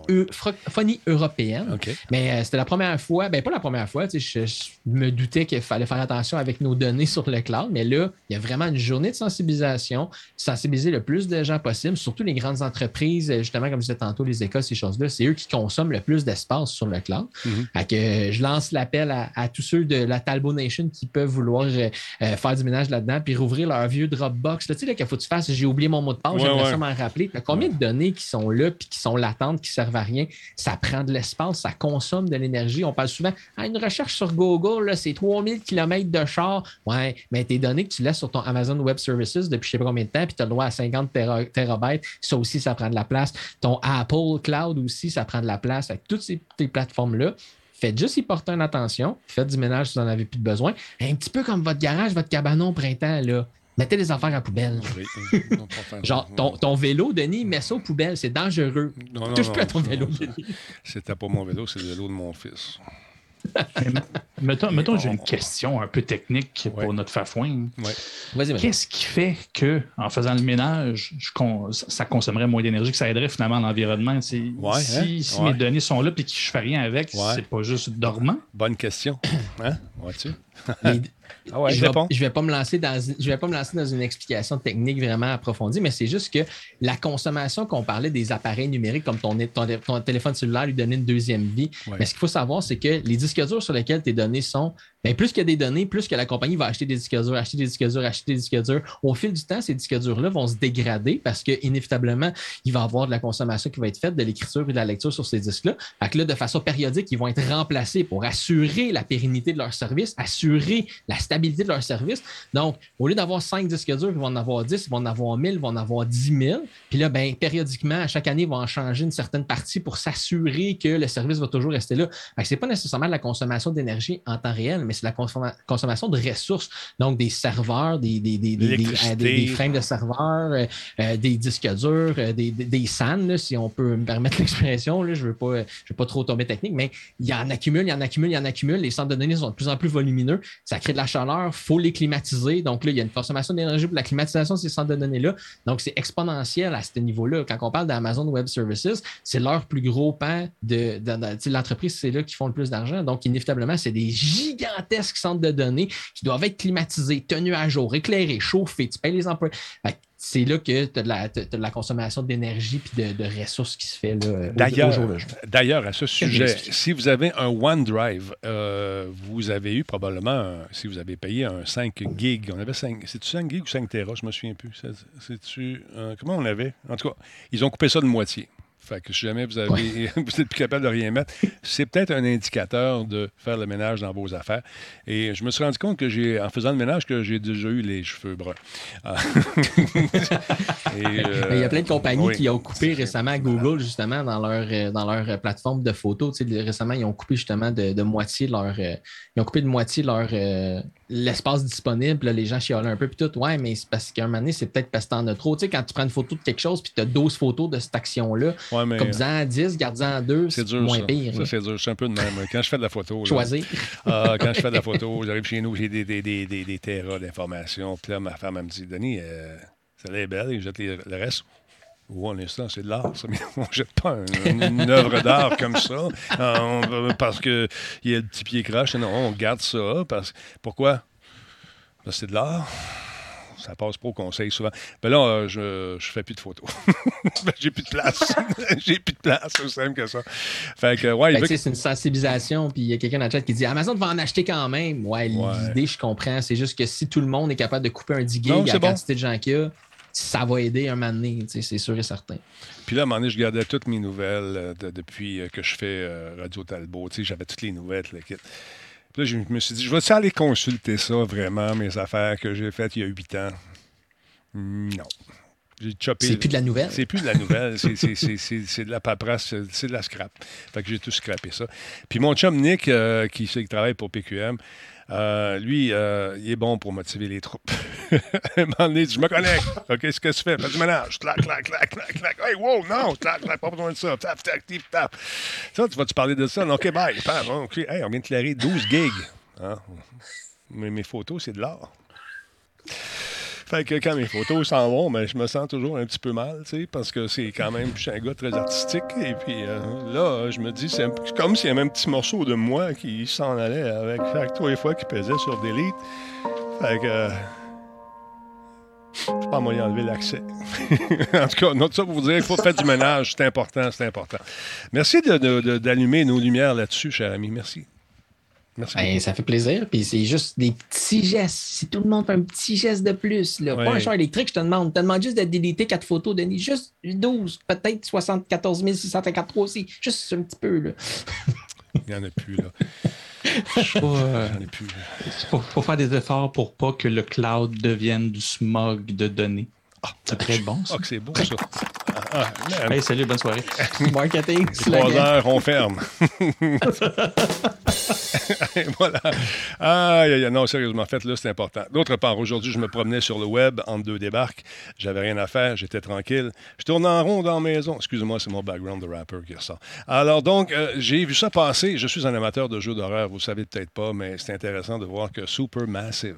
européenne. Mais euh, c'était la première fois, ben pas la première fois, je, je me doutais qu'il fallait faire attention avec nos données sur le cloud, mais là, il y a vraiment une journée de sensibilisation, sensibiliser le plus de gens possible, surtout les grandes entreprises, justement, comme je disais tantôt, les écoles, ces choses-là, c'est eux qui consomment le plus d'espace sur le cloud. Mm-hmm. que je lance l'appel à, tous ceux de la Talbot Nation qui peuvent vouloir euh, euh, faire du ménage là-dedans, puis rouvrir leur vieux Dropbox. tu sais, là, qu'il faut que tu fasses, j'ai oublié mon mot de passe, j'aimerais ça m'en rappeler. combien de données qui sont là puis qui sont latentes, qui servent à rien? Ça prend de l'espace, ça consomme de l'énergie. On parle souvent à une recherche sur Google, c'est 3000 km de char. Ouais, mais tes données que tu laisses sur ton Amazon Web Services depuis je sais pas combien de temps, puis tu as le droit à 50 terabytes, ça aussi, ça prend de la place. Ton Apple Cloud aussi, ça prend de la place. Avec toutes ces, plateformes-là, faites juste y porter une attention, faites du ménage si vous n'en avez plus de besoin. Un petit peu comme votre garage, votre cabanon au printemps, là. Mettez les affaires à poubelle. Genre, ton, vélo, Denis, mets ça aux poubelles, c'est dangereux. Non, non, Touche plus à ton vélo, Denis. C'était pas mon vélo, c'est le vélo de mon fils. mettons, mettons j'ai une question un peu technique pour notre Fafouin. Qu'est-ce qui fait que, en faisant le ménage, ça consommerait moins d'énergie, que ça aiderait finalement l'environnement? si, hein? mes données sont là et que je ne fais rien avec, c'est pas juste dormant? Bonne question. Hein? Vois-tu? Ah je, ne vais, pas me lancer dans, je vais pas me lancer dans une explication technique vraiment approfondie, mais c'est juste que la consommation qu'on parlait des appareils numériques, comme ton, ton, téléphone cellulaire lui donnait une deuxième vie, mais ce qu'il faut savoir, c'est que les disques durs sur lesquels tes données sont ben, plus qu'il y a des données, plus que la compagnie va acheter des disques durs, acheter des disques durs, acheter des disques durs. Au fil du temps, ces disques durs-là vont se dégrader parce qu'inévitablement, il va y avoir de la consommation qui va être faite, de l'écriture et de la lecture sur ces disques-là. Fait que là, de façon périodique, ils vont être remplacés pour assurer la pérennité de leur service, assurer la stabilité de leur service. Donc, au lieu d'avoir 5 disques durs, ils vont en avoir 10, ils vont en avoir 1000, ils vont en avoir 10 000. Puis là, ben, périodiquement, à chaque année, ils vont en changer une certaine partie pour s'assurer que le service va toujours rester là. Ce n'est pas nécessairement la consommation d'énergie en temps réel, c'est la consommation de ressources, donc des serveurs, des, des, des, des, frames de serveurs, euh, euh, des disques durs, euh, des, des, SAN, si on peut me permettre l'expression. Je ne veux, pas, je veux pas trop tomber technique, mais il y en accumule, il y en accumule, il y en accumule. Les centres de données sont de plus en plus volumineux. Ça crée de la chaleur, il faut les climatiser. Donc là, il y a une consommation d'énergie pour la climatisation de ces centres de données-là. Donc, c'est exponentiel à ce niveau-là. Quand on parle d'Amazon Web Services, c'est leur plus gros pan de, de l'entreprise, c'est là qu'ils font le plus d'argent. Donc, inévitablement, c'est des gigantesques centres de données qui doivent être climatisés, tenus à jour, éclairés, chauffés, tu payes les emplois. C'est là que tu as, de la consommation d'énergie et de, ressources qui se fait d'ailleurs, D'ailleurs, à ce sujet, si vous avez un OneDrive, euh, vous avez eu probablement, si vous avez payé un 5 gigs, on avait 5, c'est-tu 5 gigs ou 5 Tera, je me souviens plus. Euh, comment on avait? En tout cas, ils ont coupé ça de moitié. Fait que si jamais vous avez vous êtes plus capable de rien mettre, c'est peut-être un indicateur de faire le ménage dans vos affaires. Et je me suis rendu compte que j'ai, en faisant le ménage, que j'ai déjà eu les cheveux bruns. Ah. Euh, il y a plein de compagnies qui ont coupé récemment Google, justement, dans leur, euh, dans leur plateforme de photos. Tu sais, récemment, ils ont coupé justement de, moitié leur. Euh, ils ont coupé de moitié leur l'espace disponible, les gens chialent un peu, puis tout. Ouais, mais c'est parce qu'à un moment donné, c'est peut-être parce que t'en as trop. Tu sais, quand tu prends une photo de quelque chose, puis tu as 12 photos de cette action-là, comme disant 10, garde-en 2, c'est moins ça. pire. Ça, c'est dur. C'est un peu de même. Quand je fais de la photo. Choisir. Ah, quand je fais de la photo, j'arrive chez nous, j'ai des, des, des, des, des terras d'informations. Puis là, ma femme, elle me dit Denis, euh, ça est belle, et jette le reste. Oh, l'instant, c'est de l'art. On ne jette pas une, œuvre d'art comme ça euh, parce qu'il y a le petit pied crache. Non, on garde ça. Parce, pourquoi? Parce que c'est de l'art. Ça passe pas au conseil souvent. Ben là, euh, je, je fais plus de photos. Ben, j'ai plus de place. j'ai plus de place, c'est simple que ça. Fait que, ouais, C'est une sensibilisation, puis il y a quelqu'un dans le chat qui dit Amazon va en acheter quand même. Ouais, l'idée, je comprends. C'est juste que si tout le monde est capable de couper un 10 gigs à la quantité de gens qu'il y a, ça va aider un moment donné, c'est sûr et certain. Puis là, à un moment donné, je gardais toutes mes nouvelles euh, depuis euh, que je fais Radio Talbot. J'avais toutes les nouvelles, le kit. Puis là, je me suis dit, je vais aller consulter ça vraiment, mes affaires que j'ai faites il y a huit ans? Non. C'est plus de la nouvelle? C'est plus de la nouvelle. c'est de la paperasse, c'est de la scrap. Fait que j'ai tout scrappé ça. Puis mon chum Nick, euh, qui, qui travaille pour PQM, euh, lui, euh, il est bon pour motiver les troupes. un moment donné, je me connecte. OK, ce que tu fais? Fais du ménage. Clac, clac, clac, clac, clac. Hey, wow, non, clac, clac, pas besoin de ça. Tap, tap, tip, tap. Ça, tu vas-tu parler de ça? OK, bye. OK, hey, on vient de clairer 12 gigs. Hein? Mais mes photos, c'est de l'art. Fait que quand mes photos s'en vont, ben, je me sens toujours un petit peu mal, tu sais, parce que c'est quand même, je suis un gars très artistique. Et puis euh, là, je me dis, c'est comme s'il y avait un petit morceau de moi qui s'en allait avec chaque trois fois qu'il pesait sur Delete. Fait que. Euh, je pas moyen d'enlever l'accès. en tout cas, note ça pour vous dire qu'il faut faire du ménage. C'est important, c'est important. Merci d'allumer nos lumières là-dessus, cher ami. Merci. Ben, ça fait plaisir. Puis c'est juste des petits gestes. Si tout le monde fait un petit geste de plus, là, pas un champ électrique, je te demande. Je te demande juste de déliter quatre photos, Denis. Juste 12, peut-être 74 653 aussi. Juste un petit peu. Là. Il n'y en a plus, là. Euh, Il faut, faire des efforts pour pas que le cloud devienne du smog de données. Ah, c'est très bon. Ça. Ah, c'est beau, ça. Ah, hey, salut, bonne soirée. Marketing. Trois heures, on ferme. voilà. Ah, non, sérieusement, faites-le, c'est important. D'autre part, aujourd'hui, je me promenais sur le web en deux débarques. J'avais rien à faire, j'étais tranquille. Je tourne en rond dans la maison. Excusez-moi, c'est mon background de rapper qui ressort. Alors, donc, euh, j'ai vu ça passer. Je suis un amateur de jeux d'horreur, vous ne savez peut-être pas, mais c'est intéressant de voir que Supermassive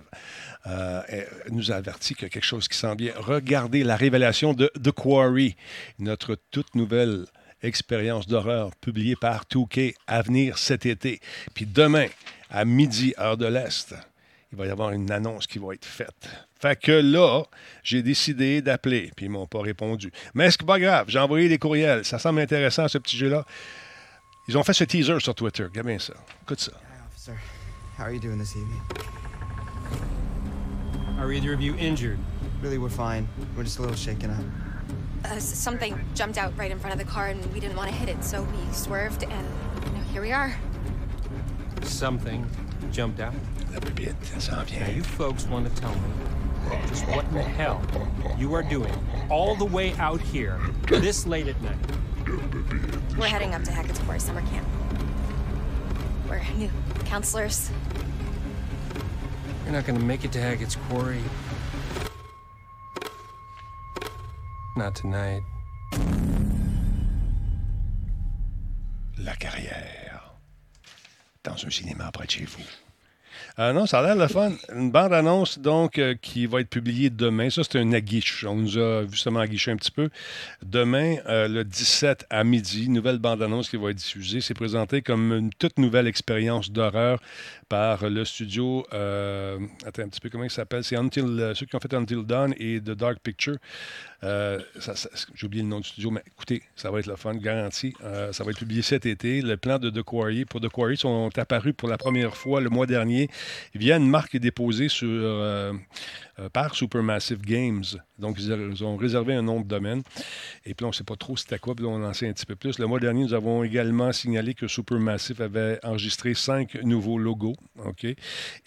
euh, nous avertit qu'il y a quelque chose qui s'en vient. Regardez la révélation de The Quarry, notre toute nouvelle expérience d'horreur publiée par 2K à venir cet été. Puis demain, à midi, heure de l'Est, il va y avoir une annonce qui va être faite. Fait que là, j'ai décidé d'appeler, puis ils m'ont pas répondu. Mais ce n'est pas grave, j'ai envoyé des courriels. Ça semble intéressant, ce petit jeu-là. Ils ont fait ce teaser sur Twitter. Regarde bien ça. Écoute ça. How are you doing this? Are either of you injured? Really, we're fine. We're just a little shaken up. Uh, something jumped out right in front of the car and we didn't want to hit it, so we swerved and you know, here we are. Something jumped out? That would be it. That's not Now you folks want to tell me just what in the hell you are doing all the way out here this late at night. We're heading up to Hackett's Quarry summer camp. We're new counselors. You're not going to make it to Hackett's Quarry. Not tonight. La carrière. Dans un cinéma près de chez vous. Euh, non, ça a l'air le fun. Une bande-annonce, donc, euh, qui va être publiée demain. Ça, c'est un aguiche. On nous a justement aguiché un petit peu. Demain, euh, le 17 à midi, nouvelle bande-annonce qui va être diffusée. C'est présenté comme une toute nouvelle expérience d'horreur par le studio. attends un petit peu, comment il s'appelle? C'est Until, ceux qui ont fait Until Dawn et The Dark Picture. J'ai oublié le nom du studio, mais écoutez, ça va être le fun, garanti. ça va être publié cet été. Le plan de The Quarry pour The Quarry sont apparus pour la première fois le mois dernier via une marque déposée sur, euh, euh, par Supermassive Games. Donc, ils ont réservé un nombre de domaines. Et puis, on ne sait pas trop c'était quoi, puis on en sait un petit peu plus. Le mois dernier, nous avons également signalé que Supermassive avait enregistré cinq nouveaux logos, OK, et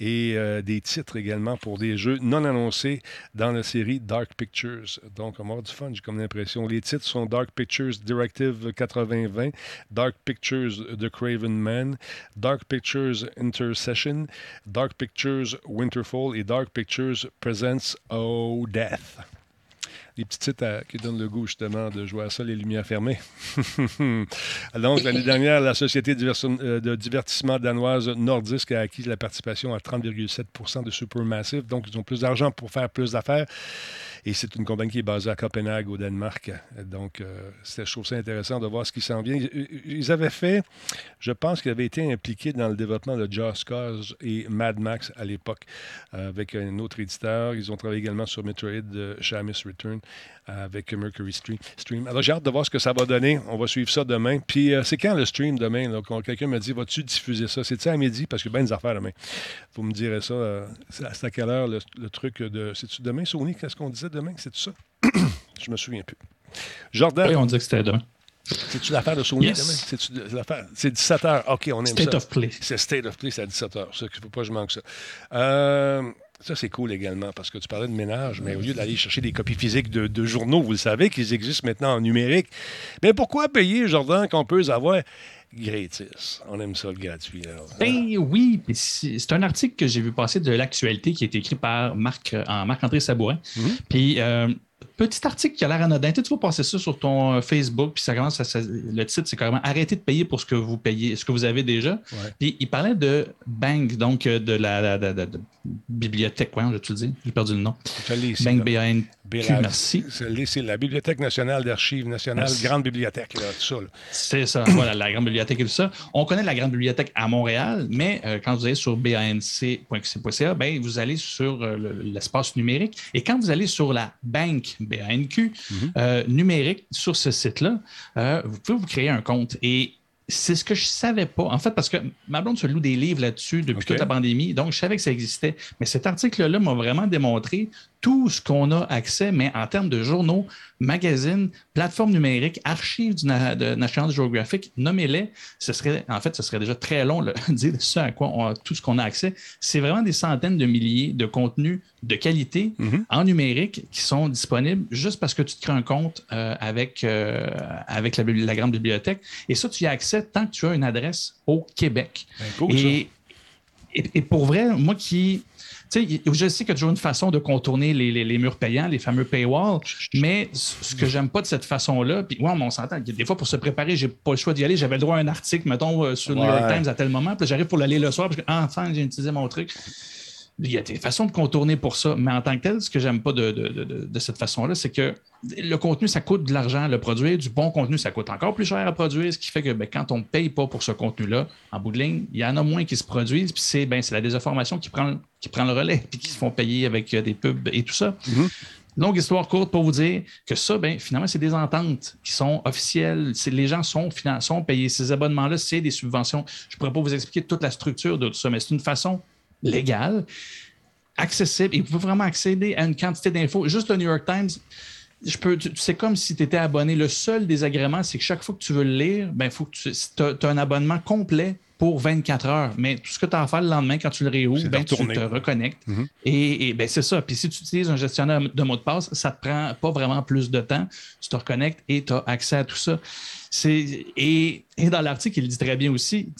euh, des titres également pour des jeux non annoncés dans la série Dark Pictures. Donc, on va avoir du fun, j'ai comme l'impression. Les titres sont Dark Pictures Directive 8020, Dark Pictures The Craven Man, Dark Pictures Intercession, Dark Pictures Winterfall et Dark Pictures Presents O Death les petits titres qui donnent le goût justement de jouer à ça, les lumières fermées. Donc, l'année dernière, la société euh, de divertissement danoise Nordisk a acquis la participation à 30,7 de Supermassive. Donc, ils ont plus d'argent pour faire plus d'affaires. Et c'est une compagnie qui est basée à Copenhague, au Danemark. Donc, euh, je trouve ça intéressant de voir ce qui s'en vient. Ils avaient fait, je pense qu'ils avaient été impliqués dans le développement de Just Cause et Mad Max à l'époque, euh, avec un autre éditeur. Ils ont travaillé également sur Metroid de Shamus Return avec Mercury Stream. Alors, j'ai hâte de voir ce que ça va donner. On va suivre ça demain. Puis, euh, c'est quand le stream demain? Quelqu'un me dit, vas-tu diffuser ça? C'est-tu à midi? Parce que ben des affaires demain. Vous me direz ça. Euh, c'est à quelle heure le, truc de. C'est-tu demain, Sony? Qu'est-ce qu'on disait demain? C'est tout ça? Je me souviens plus. Jordan? Oui, on disait que c'était demain. C'est-tu l'affaire de Sony demain? C'est 17 h. OK, on aime State of Play. C'est State of Play, c'est à 17 h. Ça, il ne faut pas que je manque ça. Euh, ça, c'est cool également parce que tu parlais de ménage, mais au lieu d'aller chercher des copies physiques de, journaux, vous le savez qu'ils existent maintenant en numérique, mais pourquoi payer, Jordan, qu'on peut avoir gratis? On aime ça, le gratuit. Ben oui, c'est un article que j'ai vu passer de l'actualité qui a été écrit par Marc, Marc-André Sabourin. Mm-hmm. Puis euh, petit article qui a l'air anodin. Tu vas passer ça sur ton euh, Facebook, puis ça commence le titre, c'est carrément arrêtez de payer pour ce que vous payez, ce que vous avez déjà. Puis il parlait de Bang, donc euh, de la, bibliothèque, quoi, je te le dis, j'ai perdu le nom. Bang Merci. C'est la Bibliothèque nationale d'archives nationales, Grande Bibliothèque, tout ça. C'est ça, voilà, la Grande Bibliothèque et tout ça. On connaît la Grande Bibliothèque à Montréal, mais euh, quand vous allez sur banc.ca, ben, vous allez sur l'espace numérique. Et quand vous allez sur la banque BANQ, mhm. euh, numérique sur ce site-là, euh, vous pouvez vous créer un compte. Et c'est ce que je ne savais pas. En fait, parce que ma blonde se loue des livres là-dessus depuis toute la pandémie, donc je savais que ça existait. Mais cet article-là m'a vraiment démontré tout ce qu'on a accès, mais en termes de journaux, magazines, plateformes numériques, archives du de National Geographic, nommez-les. Ce serait, en fait, ce serait déjà très long de dire ce à quoi on a, tout ce qu'on a accès. C'est vraiment des centaines de milliers de contenus de qualité mm-hmm. en numérique qui sont disponibles juste parce que tu te crées un compte euh, avec, euh, avec la, grande bibliothèque. Et ça, tu y as accès tant que tu as une adresse au Québec. Ben, et, et, pour vrai, moi qui je sais qu'il y a toujours une façon de contourner les, murs payants, les fameux paywalls, mais ce que j'aime pas de cette façon-là, puis ouais, on s'entend, des fois pour se préparer, j'ai pas le choix d'y aller. J'avais le droit à un article, mettons, euh, sur le New York Times à tel moment, puis j'arrive pour l'aller le soir, parce que enfin, j'ai utilisé mon truc. Il y a des façons de contourner pour ça, mais en tant que tel, ce que j'aime pas de, cette façon-là, c'est que le contenu, ça coûte de l'argent à le produire. Du bon contenu, ça coûte encore plus cher à produire, ce qui fait que ben, quand on ne paye pas pour ce contenu-là, en bout de ligne, il y en a moins qui se produisent, puis c'est ben, la désinformation qui prend, qui prend le relais, puis qui se font payer avec euh, des pubs et tout ça. Mm-hmm. longue histoire courte pour vous dire que ça, ben, finalement, c'est des ententes qui sont officielles. Les gens sont, sont payés. Ces abonnements-là, c'est des subventions. Je ne pourrais pas vous expliquer toute la structure de tout ça, mais c'est une façon légale, accessible, et vous pouvez vraiment accéder à une quantité d'infos. Juste le New York Times, je peux, c'est comme si tu étais abonné. Le seul désagrément, c'est que chaque fois que tu veux le lire, ben, faut que tu as, un abonnement complet pour 24 heures. Mais tout ce que tu as à faire le lendemain, quand tu le réouvres, ben, tu te reconnectes. Mm-hmm. Et, ben, c'est ça. Puis si tu utilises un gestionnaire de mots de passe, ça ne te prend pas vraiment plus de temps. Tu te reconnectes et tu as accès à tout ça. Et, dans l'article, il dit très bien aussi,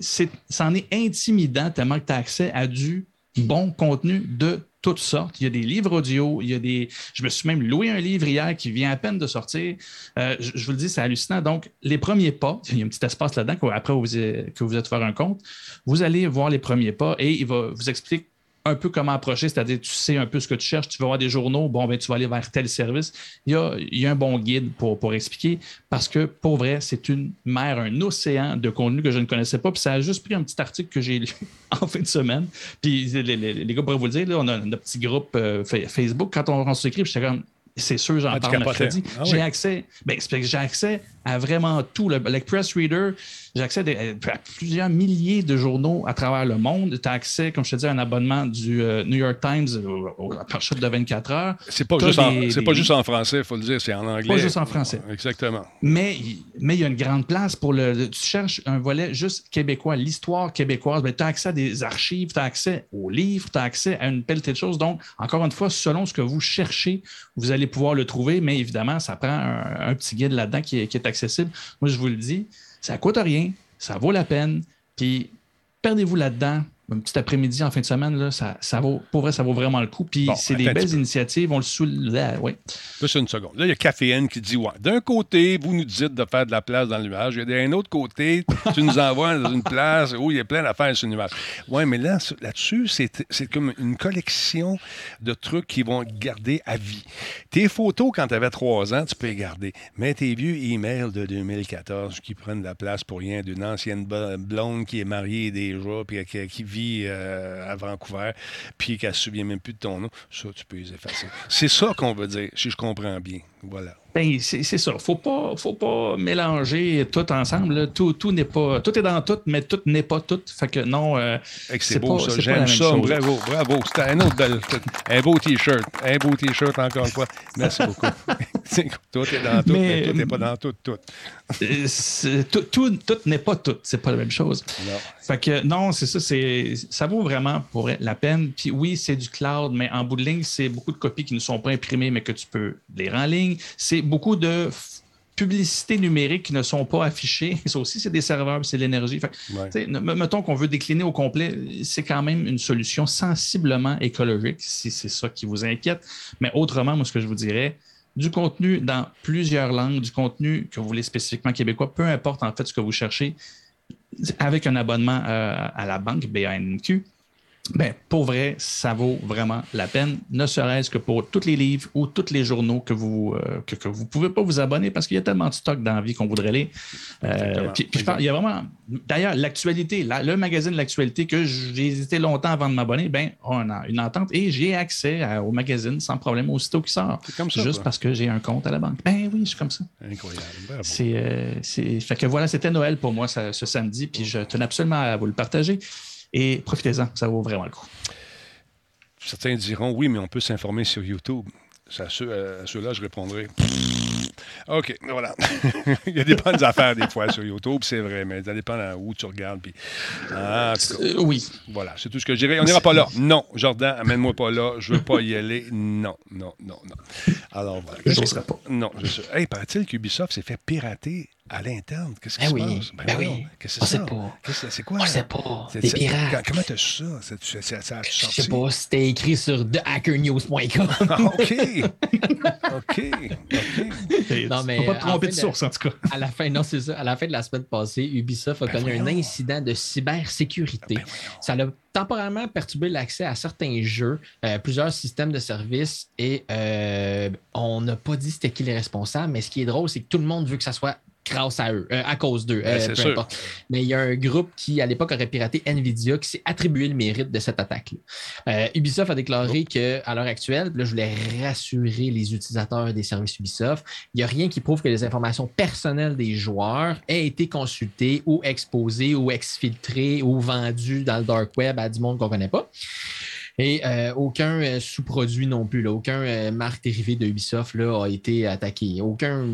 ça en est intimidant tellement que tu as accès à du bon contenu de toutes sortes. Il y a des livres audio, il y a des. Je me suis même loué un livre hier qui vient à peine de sortir. Euh, je, vous le dis, c'est hallucinant. Donc, les premiers pas, il y a un petit espace là-dedans après que vous êtes faire un compte. Vous allez voir les premiers pas et il va vous expliquer un peu comment approcher, c'est-à-dire tu sais un peu ce que tu cherches, tu vas voir des journaux, bon, ben, tu vas aller vers tel service. Il y a, un bon guide pour, pour expliquer parce que pour vrai, c'est une mer, un océan de contenu que je ne connaissais pas. Puis ça a juste pris un petit article que j'ai lu en fin de semaine. Puis les, gars pourraient vous le dire, là, on a un petit groupe euh, Facebook. Quand on, on s'écrit, j'étais comme c'est sûr, j'en ah, parle mercredi. Ah j'ai accès, ben, j'ai accès à vraiment tout. Le, Press Reader, j'ai accès à, plusieurs milliers de journaux à travers le monde. Tu as accès, comme je te dis, à un abonnement du euh, New York Times au, au, de 24 heures. C'est pas, juste en, pas juste en français, il faut le dire, c'est en anglais. Pas juste en français. Exactement. Mais, mais il y a une grande place pour le. Tu cherches un volet juste québécois, l'histoire québécoise. Ben, tu as accès à des archives, tu as accès aux livres, tu as accès à une pelletée de choses. Donc, encore une fois, selon ce que vous cherchez, vous allez pouvoir le trouver, mais évidemment, ça prend un, petit guide là-dedans qui, qui est accessible. Moi, je vous le dis, ça coûte rien, ça vaut la peine. Puis perdez-vous là-dedans un petit après-midi en fin de semaine, là, ça, ça vaut, pour vrai, ça vaut vraiment le coup. Puis c'est des belles initiatives, on le souligne. Oui. Juste une seconde. Là, il y a Caféine qui dit ouais, d'un côté, vous nous dites de faire de la place dans le nuage. D'un autre côté, tu nous envoies dans une place où il y a plein d'affaires sur le nuage. Oui, mais là, là-dessus, c'est comme une collection de trucs qui vont garder à vie. Tes photos, quand tu avais trois ans, tu peux les garder. Mais tes vieux emails de 2014 qui prennent de la place pour rien d'une ancienne blonde qui est mariée déjà puis qui, qui euh, à Vancouver, puis qu'elle ne se souvient même plus de ton nom, ça, tu peux les effacer. C'est ça qu'on veut dire, si je comprends bien. Voilà. Ben, c'est ça. Faut pas, faut pas mélanger tout ensemble. Tout, tout n'est pas. Tout est dans tout, mais tout n'est pas tout. Fait que non. Euh, c'est beau, ça. J'aime ça. Bravo, bravo. C'était un autre bel, un beau T-shirt. Un beau T-shirt, encore une fois. Merci beaucoup. tout est dans tout, mais, tout n'est pas dans tout, tout. Euh, tout, tout, tout n'est pas tout. C'est pas la même chose. Non. Fait que non, c'est ça. Ça vaut vraiment pour la peine. Puis oui, c'est du cloud, mais en bout de ligne, c'est beaucoup de copies qui ne sont pas imprimées, mais que tu peux lire en ligne. C'est beaucoup de publicités numériques qui ne sont pas affichées. Ça aussi, c'est des serveurs, c'est l'énergie. Mettons qu'on veut décliner au complet, c'est quand même une solution sensiblement écologique, si c'est ça qui vous inquiète. Mais autrement, moi, ce que je vous dirais, du contenu dans plusieurs langues, du contenu que vous voulez spécifiquement québécois, peu importe en fait ce que vous cherchez, avec un abonnement euh, à la banque BANQ, ben, pour vrai, ça vaut vraiment la peine, ne serait-ce que pour tous les livres ou tous les journaux que vous ne euh, que, vous pouvez pas vous abonner parce qu'il y a tellement de stock dans la vie qu'on voudrait lire. Euh, puis, je il y a vraiment, d'ailleurs, l'actualité, le magazine de l'actualité que j'ai hésité longtemps avant de m'abonner, ben, on a une entente et j'ai accès au magazine sans problème aussitôt qu'il sort. Comme ça, juste parce que j'ai un compte à la banque. Ben oui, je suis comme ça. Incroyable. C'est, euh, fait que voilà, c'était Noël pour moi ce samedi, puis je tenais absolument à vous le partager. Et profitez-en, ça vaut vraiment le coup. Certains diront oui, mais on peut s'informer sur YouTube. À ceux-là, je répondrai. OK, voilà. Il y a des bonnes affaires des fois sur YouTube, c'est vrai, mais ça dépend où tu regardes. Puis... Ah, euh, oui. Voilà, c'est tout ce que je dirais. On n'ira pas là. Non, Jordan, amène-moi pas là. Je veux pas y aller. Non, non, non, non. Alors voilà. Je ne serai pas. Non, je sais. Hey, paraît-il qu'Ubisoft s'est fait pirater à l'interne. Qu'est-ce qui ben se oui. passe? Ben, ben oui. Qu'est-ce que c'est ça? C'est quoi? On sait pas. Des pirates. Comment t'as su ça? ça, ça Je sais pas. C'était écrit sur thehackernews.com. OK. OK. OK. Non, mais. Faut pas te tromper de source, en tout cas. À la fin, non, c'est ça. À la fin de la semaine passée, Ubisoft a ben connu un incident de cybersécurité. Ben ça a temporairement perturbé l'accès à certains jeux, euh, plusieurs systèmes de services et euh, on n'a pas dit c'était qui les responsables, mais ce qui est drôle, c'est que tout le monde veut que ça soit grâce à eux, euh, à cause d'eux, ben, peu importe. Mais il y a un groupe qui, à l'époque, aurait piraté Nvidia qui s'est attribué le mérite de cette attaque-là. Ubisoft a déclaré oh. qu'à l'heure actuelle, là, je voulais rassurer les utilisateurs des services Ubisoft, il n'y a rien qui prouve que les informations personnelles des joueurs aient été consultées ou exposées ou exfiltrées ou vendues dans le dark web à du monde qu'on ne connaît pas. Et euh, aucun euh, sous-produit non plus, aucun euh, marque dérivée de Ubisoft là, a été attaqué. Aucun,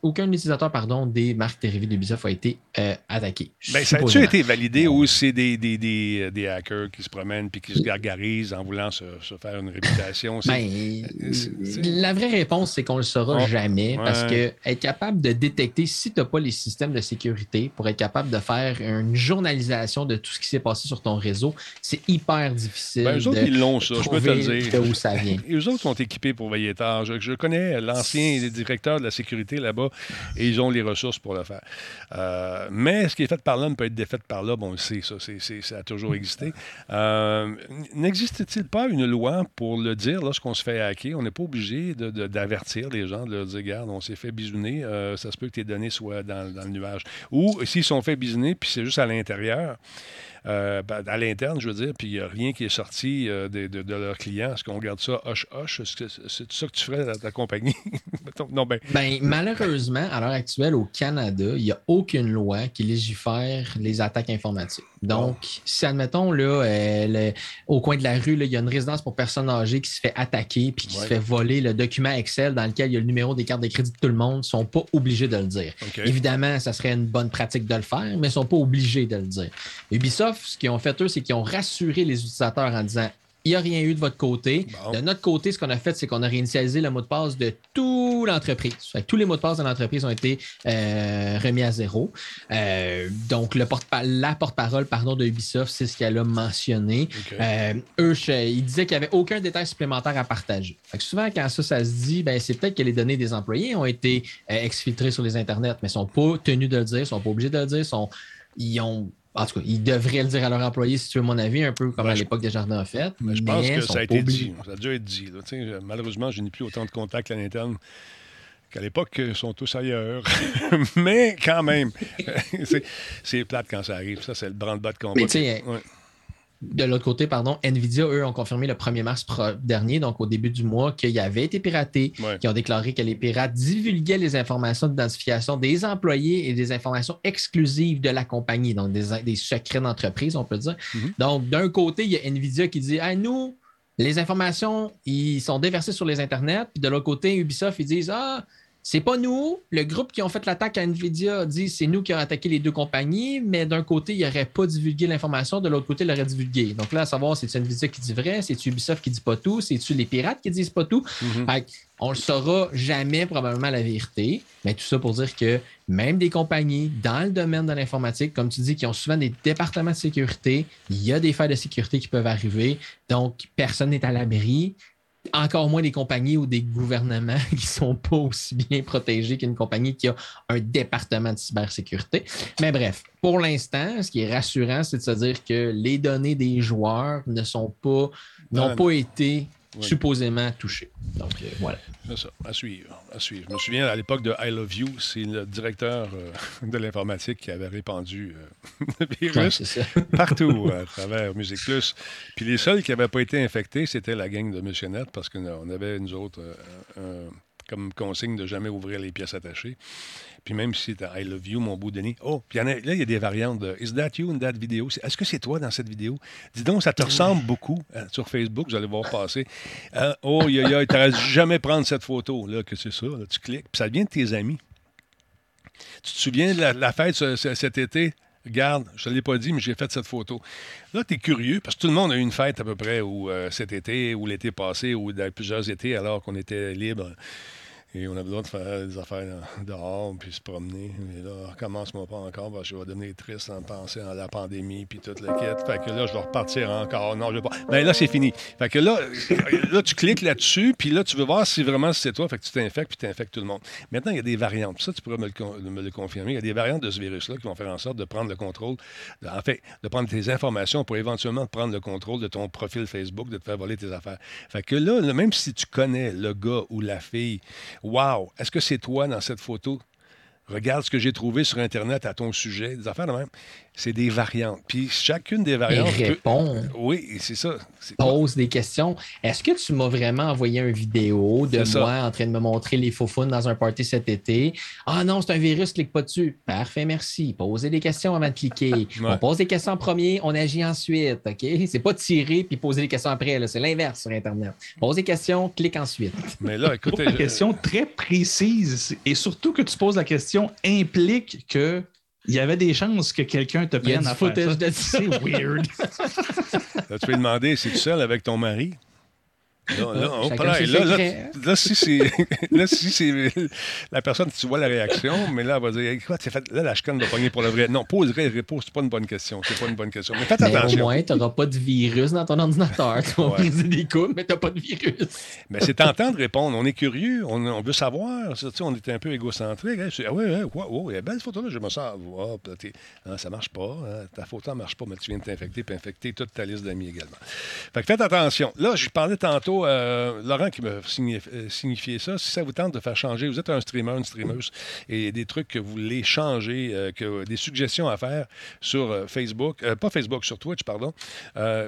aucun utilisateur pardon, des marques dérivées de Ubisoft a été attaqué. Ben, ça a-tu été validé ou c'est des, des, des, des, hackers qui se promènent et qui se gargarisent en voulant se, faire une réputation? Ben, la vraie réponse, c'est qu'on ne le saura oh, jamais parce que être capable de détecter si tu n'as pas les systèmes de sécurité pour être capable de faire une journalisation de tout ce qui s'est passé sur ton réseau, c'est hyper difficile. Ben, ils l'ont, ça, je peux te le dire. Où ça vient. Eux autres sont équipés pour veiller tard. Je, connais l'ancien directeur de la sécurité là-bas et ils ont les ressources pour le faire. Euh, mais ce qui est fait par l'homme peut être défait par là. Bon, on le sait, ça, ça a toujours existé. Euh, n'existe-t-il pas une loi pour le dire lorsqu'on se fait hacker? On n'est pas obligé d'avertir les gens, de leur dire, regarde, on s'est fait bisouner, euh, ça se peut que tes données soient dans, dans le nuage. Ou s'ils sont fait bisouner, puis c'est juste à l'intérieur, euh, ben, à l'interne, je veux dire, puis il n'y a rien qui est sorti euh, de, de, leurs clients. Est-ce qu'on garde ça hoche-hoche? C'est ça que tu ferais dans ta compagnie? non, ben... ben... malheureusement, à l'heure actuelle, au Canada, il n'y a aucune loi qui légifère les attaques informatiques. Donc, si, admettons, là, euh, au coin de la rue, il y a une résidence pour personnes âgées qui se fait attaquer puis qui se fait voler le document Excel dans lequel il y a le numéro des cartes de crédit de tout le monde, ne sont pas obligés de le dire. Évidemment, ça serait une bonne pratique de le faire, mais ils ne sont pas obligés de le dire. Ubisoft ce qu'ils ont fait, eux, c'est qu'ils ont rassuré les utilisateurs en disant il n'y a rien eu de votre côté. De notre côté, ce qu'on a fait, c'est qu'on a réinitialisé le mot de passe de toute l'entreprise. Tous les mots de passe de l'entreprise ont été euh, remis à zéro. Euh, donc, le porte la porte-parole pardon, de Ubisoft, c'est ce qu'elle a mentionné. Euh, eux, ils disaient qu'il n'y avait aucun détail supplémentaire à partager. souvent, quand ça, ça se dit, ben, c'est peut-être que les données des employés ont été exfiltrées sur les internets, mais ils ne sont pas tenus de le dire, ils ne sont pas obligés de le dire, sont, ils ont en tout cas, ils devraient le dire à leurs employés, si tu veux mon avis, un peu comme à l'époque des jardins en fait. Mais je pense que ça a été dit. Ça a dû être dit. Malheureusement, je n'ai plus autant de contacts à l'interne qu'à l'époque, ils sont tous ailleurs. mais quand même, c'est plate quand ça arrive. Ça, c'est le branle-bas de combat de l'autre côté, pardon, Nvidia, eux, ont confirmé le 1er mars dernier, donc au début du mois, qu'il avait été piraté, qui ont déclaré que les pirates divulguaient les informations d'identification des employés et des informations exclusives de la compagnie, donc des, secrets d'entreprise, on peut dire. Mm-hmm. Donc, d'un côté, il y a Nvidia qui dit Ah, nous, les informations, ils sont déversées sur les internets, puis de l'autre côté, Ubisoft, ils disent Ah, c'est pas nous. Le groupe qui ont fait l'attaque à Nvidia dit c'est nous qui avons attaqué les deux compagnies, mais d'un côté, il n'aurait pas divulgué l'information, de l'autre côté, il l'aurait divulgué. Donc là, à savoir, c'est-tu Nvidia qui dit vrai, c'est-tu Ubisoft qui dit pas tout, c'est-tu les pirates qui disent pas tout? Mm-hmm. On ne le saura jamais probablement la vérité, mais tout ça pour dire que même des compagnies dans le domaine de l'informatique, comme tu dis, qui ont souvent des départements de sécurité, il y a des failles de sécurité qui peuvent arriver. Donc, personne n'est à l'abri encore moins des compagnies ou des gouvernements qui ne sont pas aussi bien protégés qu'une compagnie qui a un département de cybersécurité. Mais bref, pour l'instant, ce qui est rassurant, c'est de se dire que les données des joueurs ne sont pas, n'ont pas été supposément touché. Donc, euh, voilà. C'est ça, à suivre, à suivre. Je me souviens, à l'époque de I Love You, c'est le directeur euh, de l'informatique qui avait répandu euh, le virus partout à travers Musique Plus. Puis les seuls qui n'avaient pas été infectés, c'était la gang de Monsieur Net, parce qu'on avait, nous autres, comme consigne de jamais ouvrir les pièces attachées. Puis même si c'est I love you, mon beau Denis. Oh, puis là, il y a des variantes de Is that you in that video? Est-ce que c'est toi dans cette vidéo? Dis donc, ça te ressemble beaucoup euh, sur Facebook, vous allez voir passer. Euh, oh, tu n'aurais jamais prendre cette photo, là, que c'est ça. tu cliques, puis ça devient de tes amis. Tu te souviens de la, fête cet été? Regarde, je ne l'ai pas dit, mais j'ai fait cette photo. Là, tu es curieux, parce que tout le monde a eu une fête à peu près euh, cet été, ou l'été passé, ou dans plusieurs étés, alors qu'on était libre. Et on a besoin de faire des affaires dehors, puis se promener. Mais là, recommence-moi pas encore, parce je vais devenir triste en pensant à la pandémie, puis toute la quête. Fait que là, je vais repartir encore. Non, je vais pas. Mais là, c'est fini. Fait que là, là tu cliques là-dessus, puis là, tu veux voir si vraiment c'est toi. Fait que tu t'infectes, puis tu infectes tout le monde. Maintenant, il y a des variantes. Ça, tu pourrais me le, confirmer. Il y a des variantes de ce virus-là qui vont faire en sorte de prendre le contrôle, en fait, de prendre tes informations pour éventuellement prendre le contrôle de ton profil Facebook, de te faire voler tes affaires. Fait que là même si tu connais le gars ou la fille, Wow! Est-ce que c'est toi dans cette photo? Regarde ce que j'ai trouvé sur Internet à ton sujet, des affaires de même. C'est des variantes. Puis chacune des variantes. Et répond. Oui, c'est ça. Pose des questions. Est-ce que tu m'as vraiment envoyé une vidéo de moi en train de me montrer les faux dans un party cet été? Ah non, c'est un virus, clique pas dessus. Parfait, merci. Posez des questions avant de cliquer. On pose des questions en premier, on agit ensuite. OK? C'est pas tirer puis poser des questions après. C'est l'inverse sur Internet. Pose des questions, clique ensuite. Mais là, écoutez. Une question très précise et surtout que tu poses la question implique que il y avait des chances que quelqu'un te prenne à faire ça. C'est weird. Là, tu peux demander, c'est tu seul avec ton mari? Là, là, oh, là, là, si c'est la personne, tu vois la réaction, mais là, elle va dire quoi, fait, là, la chicane va pogner pour le vrai. Non, pose réponse, c'est pas une bonne question. C'est pas une bonne question. Mais faites attention. Au moins, tu n'auras pas de virus dans ton ordinateur. Tu vas briser des coups, mais tu n'as pas de virus. mais c'est tentant de répondre. On est curieux, on, veut savoir. on était un peu égocentrique. Hein. Ah oui, il y a belle photo là, je me sens. Oh, ah, ça marche pas. Hein. Ta photo ne marche pas, mais tu viens de t'infecter puis infecter toute ta liste d'amis également. Fait que faites attention. Là, je parlais tantôt euh, Laurent qui m'a euh, signifié ça. Si ça vous tente de faire changer, vous êtes un streamer, une streameuse, et des trucs que vous voulez changer, euh, que, des suggestions à faire sur Facebook, pas Facebook, sur Twitch, pardon,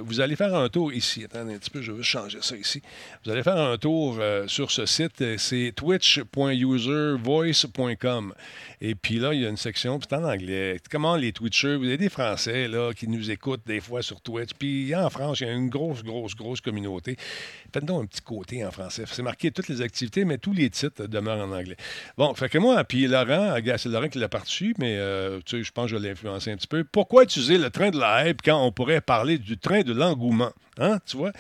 vous allez faire un tour ici. Attendez un petit peu, je veux changer ça ici. Vous allez faire un tour sur ce site, c'est twitch.uservoice.com. Et puis là, il y a une section, c'est en anglais. Comment les Twitchers, vous avez des Français là, qui nous écoutent des fois sur Twitch. Puis en France, il y a une grosse, grosse, grosse communauté. Faites donc un petit côté en français. C'est marqué toutes les activités, mais tous les titres demeurent en anglais. Bon, fait que moi, puis Laurent, c'est Laurent qui l'a parti, mais euh, tu sais, je pense que je l'ai influencé un petit peu. Pourquoi utiliser le train de la hype quand on pourrait parler du train de l'engouement? Hein, tu vois?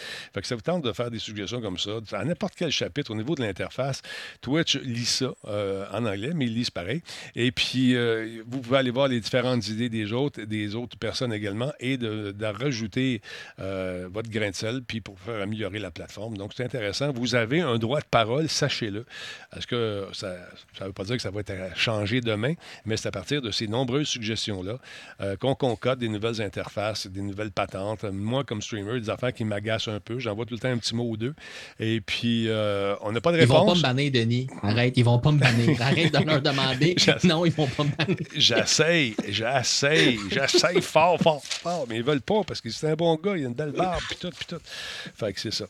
Ça vous tente de faire des suggestions comme ça, à n'importe quel chapitre au niveau de l'interface. Twitch lit ça euh, en anglais, mais ils lisent pareil. Et puis, euh, vous pouvez aller voir les différentes idées des autres, des autres personnes également, et de, rajouter euh, votre grain de sel, puis pour faire améliorer la plateforme. Donc, c'est intéressant. Vous avez un droit de parole, sachez-le. Est-ce que ça ne veut pas dire que ça va être changé demain, mais c'est à partir de ces nombreuses suggestions-là qu'on concorde des nouvelles interfaces, des nouvelles patentes. Moi, comme streamer, des affaires qui m'agacent un peu. J'envoie tout le temps un petit mot ou deux. Et puis, euh, on n'a pas de réponse. Ils vont pas me banner, Denis. Arrête, ils vont pas me banner. Arrête de leur demander. non, ils vont pas me banner. j'essaye, j'essaye, j'essaye fort, fort, fort. Mais ils veulent pas parce que c'est un bon gars, il a une belle barbe, puis tout, puis tout. Fait que c'est ça.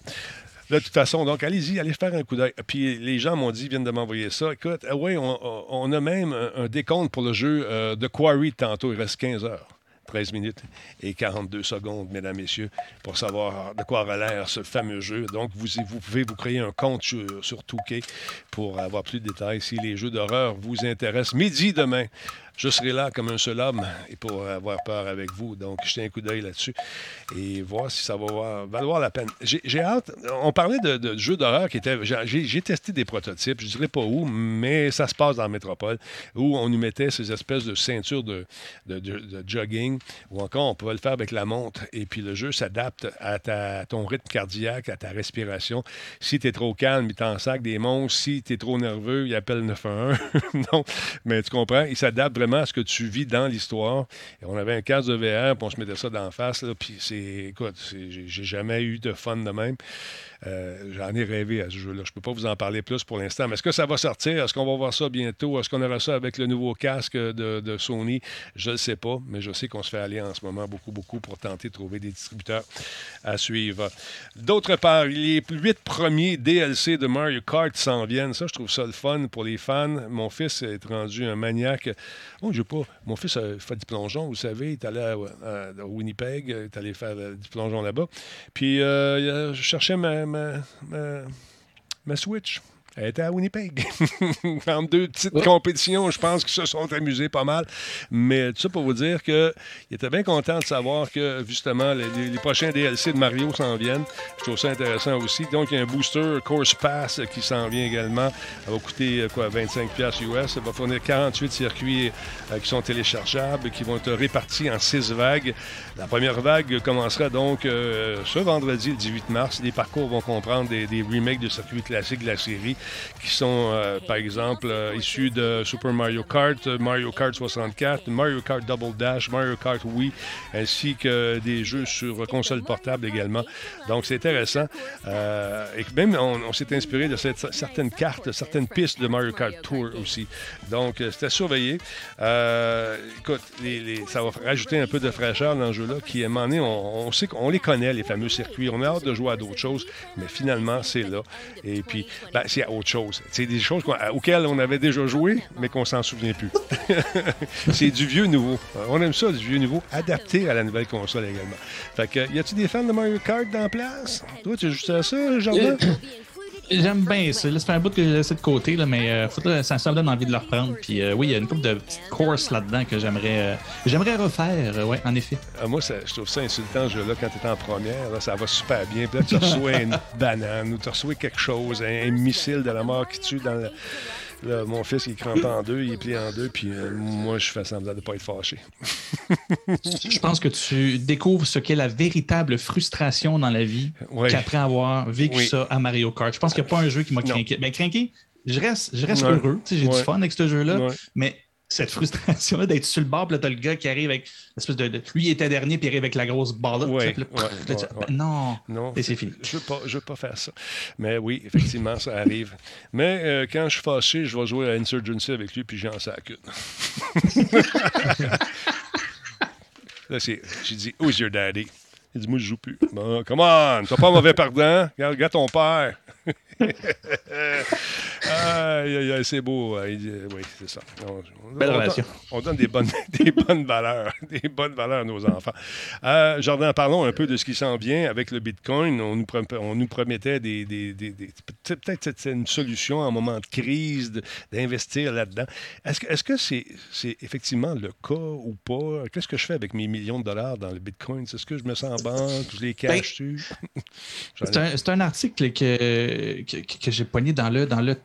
de toute façon, donc allez-y, allez faire un coup d'œil. Puis les gens m'ont dit, viennent de m'envoyer ça. Écoute, ah oui, on, a même un, décompte pour le jeu euh, de Quarry tantôt. Il reste 15 heures. 13 minutes et 42 secondes, mesdames, messieurs, pour savoir de quoi aura l'air ce fameux jeu. Donc, vous, pouvez vous créer un compte sur, sur Touquet pour avoir plus de détails si les jeux d'horreur vous intéressent. Midi demain, je serai là comme un seul homme et pour avoir peur avec vous. Donc, jetez un coup d'œil là-dessus et voir si ça va valoir la peine. J'ai hâte. On parlait de, jeux d'horreur qui étaient. J'ai testé des prototypes, je ne dirais pas où, mais ça se passe dans la métropole, où on nous mettait ces espèces de ceintures de, jogging, ou encore on pouvait le faire avec la montre. Et puis le jeu s'adapte à, ton rythme cardiaque, à ta respiration. Si tu es trop calme, il t'en sac des monstres. Si tu es trop nerveux, il appelle 911. non, mais tu comprends, il s'adapte à ce que tu vis dans l'histoire. Et on avait un casque de VR, puis on se mettait ça d'en face. Là, puis c'est, écoute, j'ai jamais eu de fun de même. Euh, j'en ai rêvé à ce jeu-là. Je ne peux pas vous en parler plus pour l'instant. Mais est-ce que ça va sortir? Est-ce qu'on va voir ça bientôt? Est-ce qu'on aura ça avec le nouveau casque de, Sony? Je ne sais pas, mais je sais qu'on se fait aller en ce moment beaucoup, beaucoup pour tenter de trouver des distributeurs à suivre. D'autre part, les huit premiers DLC de Mario Kart s'en viennent. Ça, je trouve ça le fun pour les fans. Mon fils est rendu un maniaque. Oh, je pas. Mon fils a fait du plongeon, vous savez. Il est allé à, Winnipeg. Il est allé faire du plongeon là-bas. Puis, euh, je cherchais ma ma, Switch. Elle était à Winnipeg. en deux petites compétitions, je pense qu'ils se sont amusés pas mal. Mais tout ça pour vous dire qu'il était bien content de savoir que, justement, les, prochains DLC de Mario s'en viennent. Je trouve ça intéressant aussi. Donc, il y a un booster Course Pass qui s'en vient également. Ça va coûter euh, quoi, 25$ US. Ça va fournir 48 circuits euh, qui sont téléchargeables, qui vont être répartis en six vagues. La première vague commencera donc euh, ce vendredi, le 18 mars. Les parcours vont comprendre des, des remakes de circuits classiques de la série qui sont, euh, par exemple, euh, issus de Super Mario Kart, Mario Kart 64, Mario Kart Double Dash, Mario Kart Wii, ainsi que des jeux sur console portable également. Donc, c'est intéressant. et même, on, s'est inspiré de certaines cartes, certaines pistes de Mario Kart Tour aussi. Donc, c'était surveillé. écoute, ça va rajouter un peu de fraîcheur dans le qui, à un moment on, sait qu'on les connaît, les fameux circuits. On a hâte de jouer à d'autres choses, mais finalement, c'est là. Et puis, ben, c'est autre chose. C'est des choses auxquelles on avait déjà joué, mais qu'on s'en souvient plus. c'est du vieux nouveau. On aime ça, du vieux nouveau, adapté à la nouvelle console également. Fait que, y a-tu des fans de Mario Kart dans la place? Toi, tu joues à ça, Jardin? J'aime bien ça. Fait un bout que j'ai laissé de côté, là, mais euh, faudrait, ça, me donne envie de le reprendre. Puis euh, oui, il y a une couple de petites courses là-dedans que j'aimerais euh, j'aimerais refaire, ouais, en effet. Ah, moi, ça, je trouve ça insultant, ce jeu-là, quand tu es en première. Là, ça va super bien. Puis là, tu reçois une banane ou tu reçois quelque chose, un, un, missile de la mort qui tue dans le mon fils, il est crampé en deux, il est plié en deux, puis euh, moi, je fais semblant de ne pas être fâché. je pense que tu découvres ce qu'est la véritable frustration dans la vie qu'après avoir vécu ça à Mario Kart. Je pense qu'il n'y a pas un jeu qui m'a craqué. Mais craqué, je reste, je reste heureux. J'ai du fun avec ce jeu-là, mais cette frustration-là d'être sur le bord, puis là, t'as le gars qui arrive avec l'espèce de, Lui, il était dernier, puis il arrive avec la grosse balle. non, non et c'est fini. Je ne veux, pas faire ça. Mais oui, effectivement, ça arrive. Mais euh, quand je suis fâché, je vais jouer à Insurgency avec lui, puis j'en sac une. là, j'ai dit, Who's your daddy? Il dit, moi, je joue plus. Bon, come on, t'as pas mauvais pardon. Regarde, ton père. Aïe, aïe, aïe, c'est beau. oui, c'est ça. On, Belle relation. on donne des bonnes, des bonnes valeurs, des bonnes valeurs à nos enfants. Euh, Jardin, parlons un peu de ce qui s'en vient avec le Bitcoin. On nous, on nous promettait des, des, des, peut-être c'est une solution en moment de crise d'investir là-dedans. Est-ce que est-ce que c'est c'est effectivement le cas ou pas? Qu'est-ce que je fais avec mes millions de dollars dans le Bitcoin? Est-ce que je me sens en banque Je les ben, cache tu C'est un, un, article que que, j'ai pogné dans le. Dans le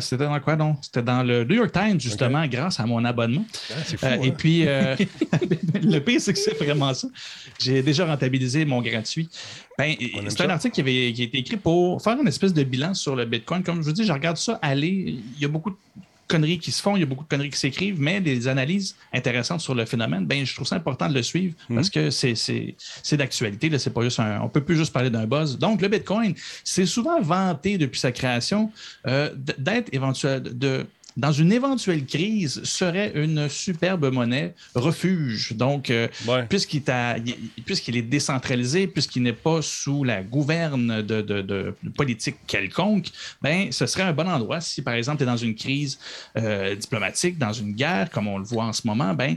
c'était dans quoi, non? C'était dans le New York Times, justement, grâce à mon abonnement. Ah, euh, et hein? puis, euh, le pire, c'est que c'est vraiment ça. J'ai déjà rentabilisé mon gratuit. Ben, c'est un article qui, avait, qui a été écrit pour faire une espèce de bilan sur le Bitcoin. Comme je vous dis, je regarde ça aller. Il y a beaucoup de conneries qui se font, il y a beaucoup de conneries qui s'écrivent, mais des analyses intéressantes sur le phénomène, ben, je trouve ça important de le suivre mhm. parce que c'est d'actualité. C'est pas juste un, on peut plus juste parler d'un buzz. Donc, le Bitcoin, c'est souvent vanté depuis sa création euh, d'être éventuel, de, dans une éventuelle crise, serait une superbe monnaie refuge. Donc, euh, puisqu'il est décentralisé, puisqu'il n'est pas sous la gouverne de, politique quelconque, ben, ce serait un bon endroit si, par exemple, tu es dans une crise euh, diplomatique, dans une guerre, comme on le voit en ce moment, ben,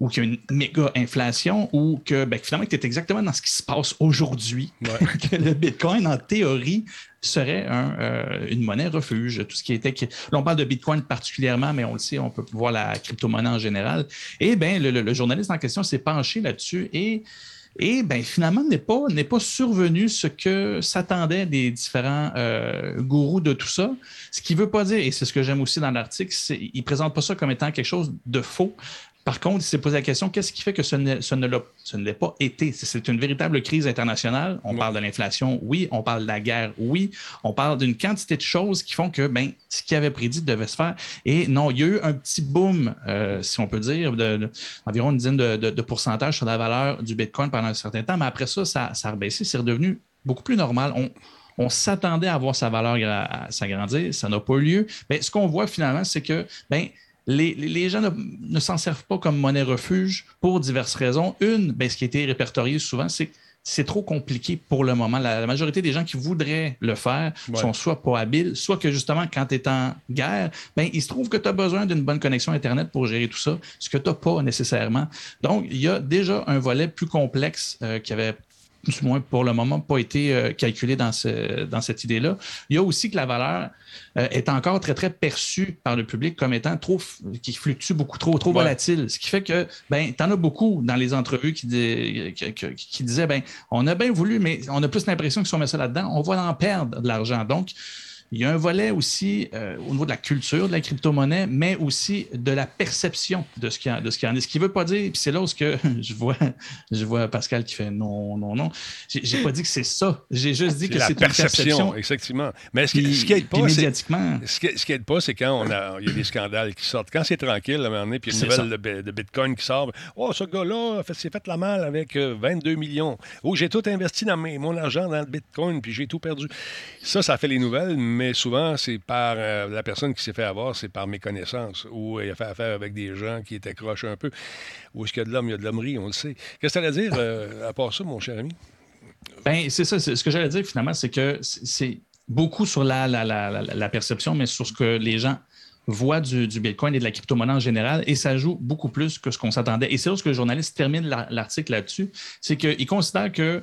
ou qu'il y a une méga inflation, ou que ben, finalement, tu es exactement dans ce qui se passe aujourd'hui. que le Bitcoin, en théorie, serait euh, une monnaie refuge. Tout ce qui était. Là, on parle de Bitcoin particulièrement, mais on le sait, on peut voir la crypto-monnaie en général. Et bien, le, journaliste en question s'est penché là-dessus et. Et ben, finalement, n'est pas, n'est pas survenu ce que s'attendaient des différents euh, gourous de tout ça. Ce qui ne veut pas dire, et c'est ce que j'aime aussi dans l'article, c'est ne présente pas ça comme étant quelque chose de faux, par contre, il s'est posé la question qu'est-ce qui fait que ce ne, ce ne l'ait pas été? C'est une véritable crise internationale. On parle de l'inflation, oui. On parle de la guerre, oui. On parle d'une quantité de choses qui font que ben, ce qui avait prédit devait se faire. Et non, il y a eu un petit boom, euh, si on peut dire, d'environ une dizaine de, pourcentage sur la valeur du Bitcoin pendant un certain temps. Mais après ça, ça, a rebaissé. C'est redevenu beaucoup plus normal. On, s'attendait à voir sa valeur s'agrandir. Ça n'a pas eu lieu. Mais ce qu'on voit finalement, c'est que ben, les, gens ne, s'en servent pas comme monnaie refuge pour diverses raisons. Une, ben, ce qui a été répertorié souvent, c'est que c'est trop compliqué pour le moment. La, majorité des gens qui voudraient le faire sont soit pas habiles, soit que justement, quand tu es en guerre, ben, il se trouve que tu as besoin d'une bonne connexion Internet pour gérer tout ça, ce que tu n'as pas nécessairement. Donc, il y a déjà un volet plus complexe euh, qui avait du moins pour le moment, pas été euh, calculé dans, ce, dans cette idée-là. Il y a aussi que la valeur euh, est encore très, très perçue par le public comme étant trop, qui fluctue beaucoup trop, trop volatile. Ce qui fait que, ben, tu en as beaucoup dans les entrevues qui, qui, disaient, ben, on a bien voulu, mais on a plus l'impression que si on met ça là-dedans, on va en perdre de l'argent. Donc, il y a un volet aussi euh, au niveau de la culture de la crypto-monnaie, mais aussi de la perception de ce qui en, de ce qui en est. Ce qui ne veut pas dire, puis c'est là où que je vois, je vois Pascal qui fait non, non, non. J'ai pas dit que c'est ça. J'ai juste dit que c'est une perception. Effectivement. Mais ce, qui, ce qui aide pas, médiatiquement. Ce qui, ce qui aide pas, c'est quand on a, il y a des scandales qui sortent. Quand c'est tranquille, à un moment donné, puis il y a une nouvelle de, Bitcoin qui sort. Oh, ce gars-là s'est fait la mal avec 22 euh, millions. Oh, j'ai tout investi dans mes, mon argent dans le Bitcoin, puis j'ai tout perdu. Ça, ça fait les nouvelles, mais souvent, c'est par euh, la personne qui s'est fait avoir, c'est par méconnaissance, ou il a fait affaire avec des gens qui étaient croches un peu. Où est-ce qu'il y a de l'homme, il y a de l'hommerie, on le sait. Qu'est-ce que tu à dire euh, à part ça, mon cher ami? Ben, c'est ça. Ce que j'allais dire, finalement, c'est que c'est beaucoup sur la, perception, mais sur ce que les gens voient du, Bitcoin et de la crypto-monnaie en général, et ça joue beaucoup plus que ce qu'on s'attendait. Et c'est là que le journaliste termine l'article là-dessus, c'est qu'il considère que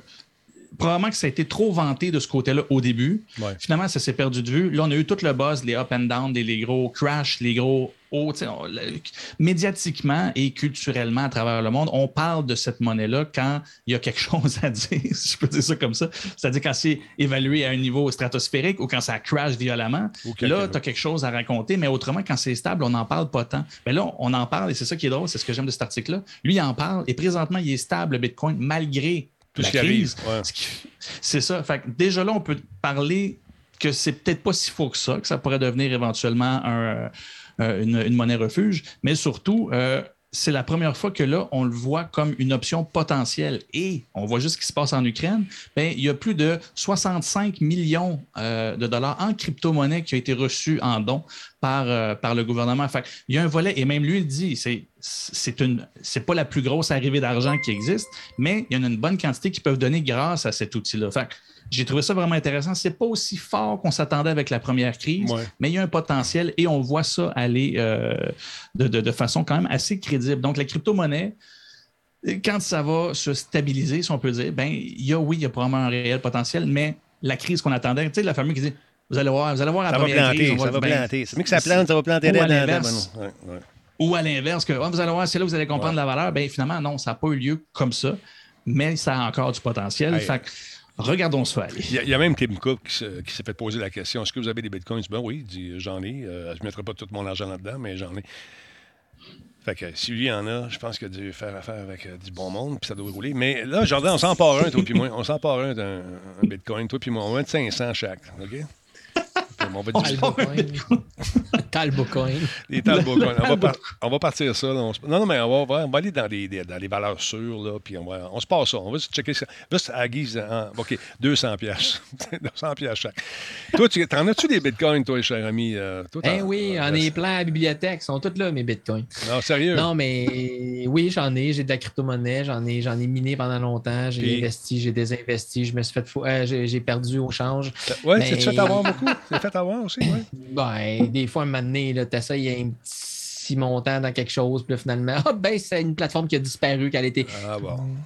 probablement que ça a été trop vanté de ce côté-là au début. Finalement, ça s'est perdu de vue. Là, on a eu tout le buzz, les up and down, les, gros crashs, les gros hauts. médiatiquement et culturellement à travers le monde, on parle de cette monnaie-là quand il y a quelque chose à dire, si je peux dire ça comme ça. C'est-à-dire quand c'est évalué à un niveau stratosphérique ou quand ça crash violemment. Là, tu as quelque chose à raconter, mais autrement, quand c'est stable, on n'en parle pas tant. Mais là, on en parle et c'est ça qui est drôle, c'est ce que j'aime de cet article-là. Lui, il en parle et présentement, il est stable, le Bitcoin, malgré tout ce qui arrive. C'est ça. Fait déjà là, on peut parler que c'est peut-être pas si faux que ça, que ça pourrait devenir éventuellement un, euh, une, monnaie refuge, mais surtout, euh, c'est la première fois que là, on le voit comme une option potentielle. Et on voit juste ce qui se passe en Ukraine. Bien, il y a plus de 65 millions euh, de dollars en crypto-monnaie qui ont été reçus en dons par, par le gouvernement. Fait, il y a un volet, et même lui, il dit, c'est c'est une c'est pas la plus grosse arrivée d'argent qui existe, mais il y en a une bonne quantité qui peuvent donner grâce à cet outil-là. J'ai trouvé ça vraiment intéressant. C'est pas aussi fort qu'on s'attendait avec la première crise, mais il y a un potentiel et on voit ça aller euh, de, façon quand même assez crédible. Donc, la crypto-monnaie, quand ça va se stabiliser, si on peut dire, ben, il y a, oui, il y a probablement un réel potentiel, mais la crise qu'on attendait, tu sais, la famille qui dit, vous allez voir, vous allez voir la ça première va planter, crise. Ça va, planter. C'est mieux que ça plante, ça va planter. Ou à l'inverse. Ou à l'inverse, que oh, vous allez voir, c'est là que vous allez comprendre la valeur. Bien, finalement, non, ça n'a pas eu lieu comme ça, mais ça a encore du potentiel. fait regardons aller. Il y, a même Tim Cook qui s'est fait poser la question est-ce que vous avez des bitcoins? Ben oui, dit j'en ai. Euh, je ne mettrai pas tout mon argent là-dedans, mais j'en ai. Fait que si lui en a, je pense qu'il a dû faire affaire avec euh, du bon monde, puis ça doit rouler. Mais là, Jordan, on s'en part un, toi puis moi. On s'en part un d'un bitcoin, toi puis moi. On mettre 500 chaque, OK? On va dire Talbocoin. Les Talbocoin. On, va on va partir ça. non, non, mais on va, on va aller dans les, dans les valeurs sûres, là, puis on, va, on se passe ça. On va checker ça. Juste à guise, OK, 200 pièces. 200 pièces chaque. Toi, tu, en as-tu des bitcoins, toi, cher ami? Euh, eh oui, on est plein à la bibliothèque. Ils sont tous là, mes bitcoins. Non, sérieux? Non, mais oui, j'en ai. J'ai de la crypto-monnaie. J'en ai, j'en ai miné pendant longtemps. J'ai investi, j'ai désinvesti. Je me suis fait fou... Euh, j'ai, perdu au change. Oui, mais... c'est fait avoir beaucoup? C'est fait avoir aussi, oui. Ben, des fois, un moment donné, tu essayes un petit montant dans quelque chose, puis finalement, ah, ben, c'est une plateforme qui a disparu, qui a été ah,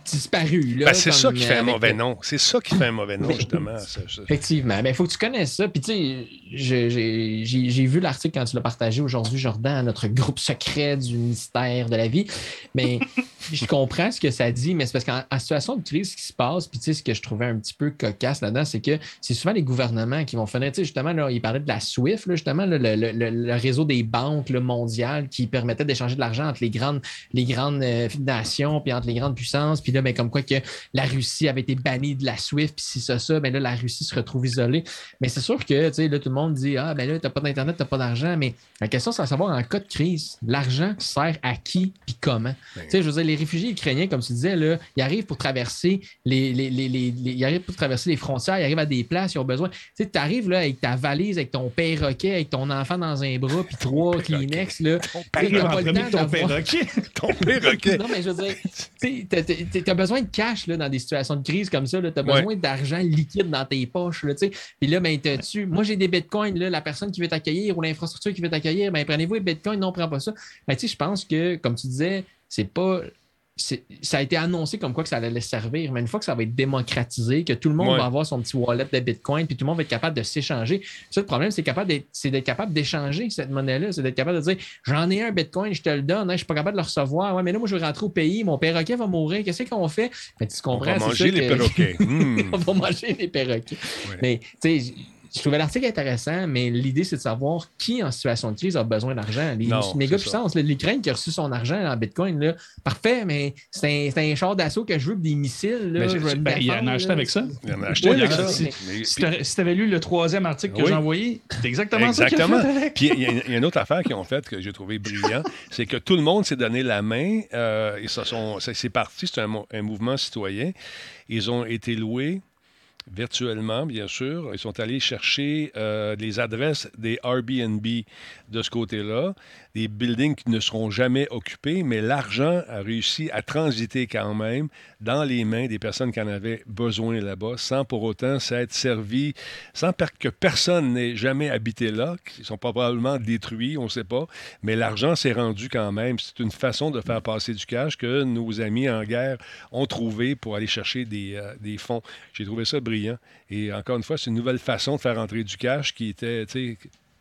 disparue. Ben, c'est ça qui fait un mauvais nom. C'est ça qui fait un mauvais nom, justement. Effectivement. Il ben, faut que tu connaisses ça. Puis, tu sais, j'ai vu l'article quand tu l'as partagé aujourd'hui, Jordan, notre groupe secret du ministère de la vie. Mais je comprends ce que ça dit, mais c'est parce qu'en situation de crise, ce qui se passe, puis, tu sais, ce que je trouvais un petit peu cocasse là-dedans, c'est que c'est souvent les gouvernements qui vont faire, tu sais, justement, là, il parlait de la SWIFT, justement, le, le, réseau des banques mondiales qui permettait d'échanger de l'argent entre les grandes, les grandes euh, nations, puis entre les grandes puissances. Puis là, ben, comme quoi que la Russie avait été bannie de la SWIFT, puis si ça, ça, ben là, la Russie se retrouve isolée. Mais c'est sûr que, tu sais, là, tout le monde dit, ah, ben là, t'as pas d'Internet, t'as pas d'argent. Mais la question, c'est à savoir, en cas de crise, l'argent sert à qui, puis comment? Ben tu sais, je veux dire, les réfugiés ukrainiens, comme tu disais, là, ils arrivent pour traverser les, les, les, les ils arrivent pour traverser les frontières, ils arrivent à des places, ils ont besoin. Tu sais, arrives là avec ta valise, avec ton perroquet, avec ton enfant dans un bras, puis trois Kleenex, là perroquet. ton perroquet. non, mais je veux dire, tu as besoin de cash là, dans des situations de crise comme ça. Tu as besoin d'argent liquide dans tes poches. Là, Puis là, ben, tu moi, j'ai des bitcoins. Là, la personne qui veut t'accueillir ou l'infrastructure qui veut t'accueillir, ben, prenez-vous les bitcoins. Non, prends pas ça. Ben, je pense que, comme tu disais, c'est pas ça a été annoncé comme quoi que ça allait servir, mais une fois que ça va être démocratisé, que tout le monde va avoir son petit wallet de Bitcoin, puis tout le monde va être capable de s'échanger. Ça, le problème, c'est d'être capable d'échanger cette monnaie-là. C'est d'être capable de dire j'en ai un Bitcoin, je te le donne, je ne suis pas capable de le recevoir. Ouais, mais là, moi, je vais rentrer au pays, mon perroquet va mourir. Qu'est-ce qu'on fait? Tu comprends, On va manger les perroquets. On va manger les perroquets. Mais, tu sais, je trouvais l'article intéressant, mais l'idée, c'est de savoir qui en situation de crise a besoin d'argent. Les méga puissances, l'Ukraine qui a reçu son argent en Bitcoin, là, parfait, mais c'est un, un, char d'assaut que je veux des missiles. Là, ben, il en a acheté avec ça? Il en a acheté avec ça. Si, tu avais lu le troisième article que j'ai envoyé, c'est exactement, exactement. ça. Puis il y, a une autre affaire qu'ils ont faite que j'ai trouvé brillant, c'est que tout le monde s'est donné la main euh, et ça c'est parti, c'est un, un mouvement citoyen. Ils ont été loués virtuellement, bien sûr. Ils sont allés chercher euh, les adresses des Airbnb de ce côté-là, des buildings qui ne seront jamais occupés, mais l'argent a réussi à transiter quand même dans les mains des personnes qui en avaient besoin là-bas, sans pour autant s'être servi, sans que personne n'ait jamais habité là, qui sont probablement détruits, on ne sait pas, mais l'argent s'est rendu quand même. C'est une façon de faire passer du cash que nos amis en guerre ont trouvé pour aller chercher des, euh, fonds. J'ai trouvé ça brillant. Et encore une fois, c'est une nouvelle façon de faire entrer du cash qui était,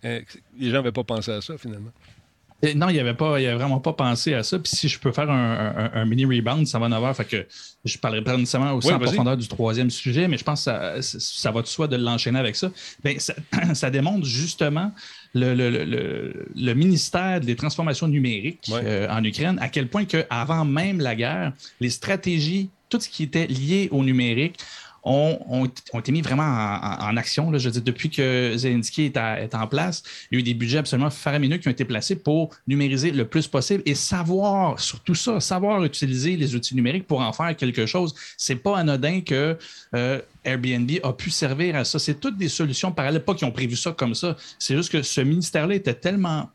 euh, les gens n'avaient pas pensé à ça finalement. Non, il n'y avait, pas, avait vraiment pas pensé à ça. Puis si je peux faire un, mini rebound, ça va en avoir. Fait que je parlerai pas nécessairement aussi en profondeur du troisième sujet, mais je pense que ça, va de soi de l'enchaîner avec ça. Bien, ça, démontre justement le, ministère des transformations numériques euh, en Ukraine, à quel point qu'avant même la guerre, les stratégies, tout ce qui était lié au numérique, ont, été mis vraiment en, action. Je veux dire, depuis que Zelensky est, en place, il y a eu des budgets absolument faramineux qui ont été placés pour numériser le plus possible et savoir, sur tout ça, savoir utiliser les outils numériques pour en faire quelque chose. C'est pas anodin que euh, Airbnb a pu servir à ça. C'est toutes des solutions parallèles, pas qui ont prévu ça comme ça. C'est juste que ce ministère-là était tellement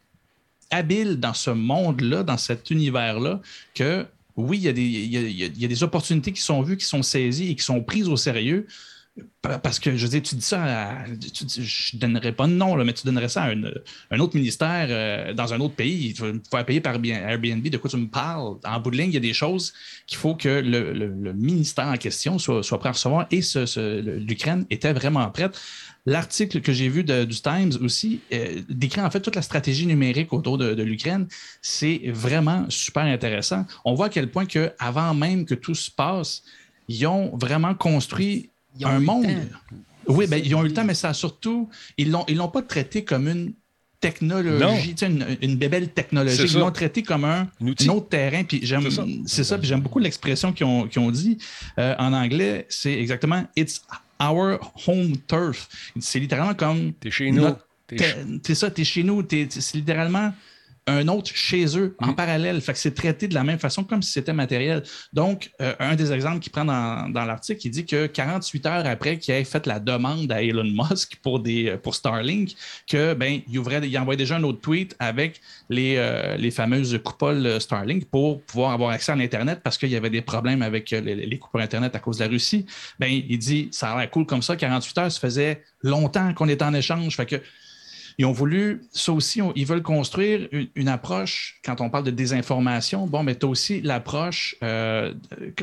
habile dans ce monde-là, dans cet univers-là, que oui, il y, a des, opportunités qui sont vues, qui sont saisies et qui sont prises au sérieux. Parce que, je veux dire, tu dis ça, je ne donnerais pas de nom, mais tu donnerais ça à un autre ministère euh, dans un autre pays. Il faut faire payer par Airbnb. De quoi tu me parles? En bout de ligne, il y a des choses qu'il faut que le, ministère en question soit prêt à recevoir. Et l'Ukraine était vraiment prête. L'article que j'ai vu du Times aussi euh, décrit en fait toute la stratégie numérique autour de, l'Ukraine. C'est vraiment super intéressant. On voit à quel point que avant même que tout se passe, ils ont vraiment construit un monde. Oui, ben, ils ont eu le temps, mais ça surtout, ils l'ont, ils l'ont pas traité comme une technologie, une, une bébelle technologique. Ils l'ont traité comme un, autre terrain. Puis j'aime, c'est ça. Puis j'aime beaucoup l'expression qu'ils ont, ont dit euh, en anglais. C'est exactement It's our home turf. C'est littéralement comme. T'es chez nous. C'est ça, t'es chez nous. c'est littéralement un autre chez eux en mm. parallèle. Fait que c'est traité de la même façon comme si c'était matériel. Donc, euh, un des exemples qu'il prend dans, l'article, il dit que 48 heures après qu'il ait fait la demande à Elon Musk pour, des, euh, pour Starlink, que ben, il, ouvrait, il envoyait déjà un autre tweet avec les, euh, les fameuses coupoles Starlink pour pouvoir avoir accès à l'Internet parce qu'il y avait des problèmes avec les, les coupoles Internet à cause de la Russie. Ben, il dit ça a l'air cool comme ça, 48 heures, ça faisait longtemps qu'on était en échange. Fait que ils ont voulu, ça aussi, ils veulent construire une, approche, quand on parle de désinformation, bon, mais tu as aussi l'approche euh,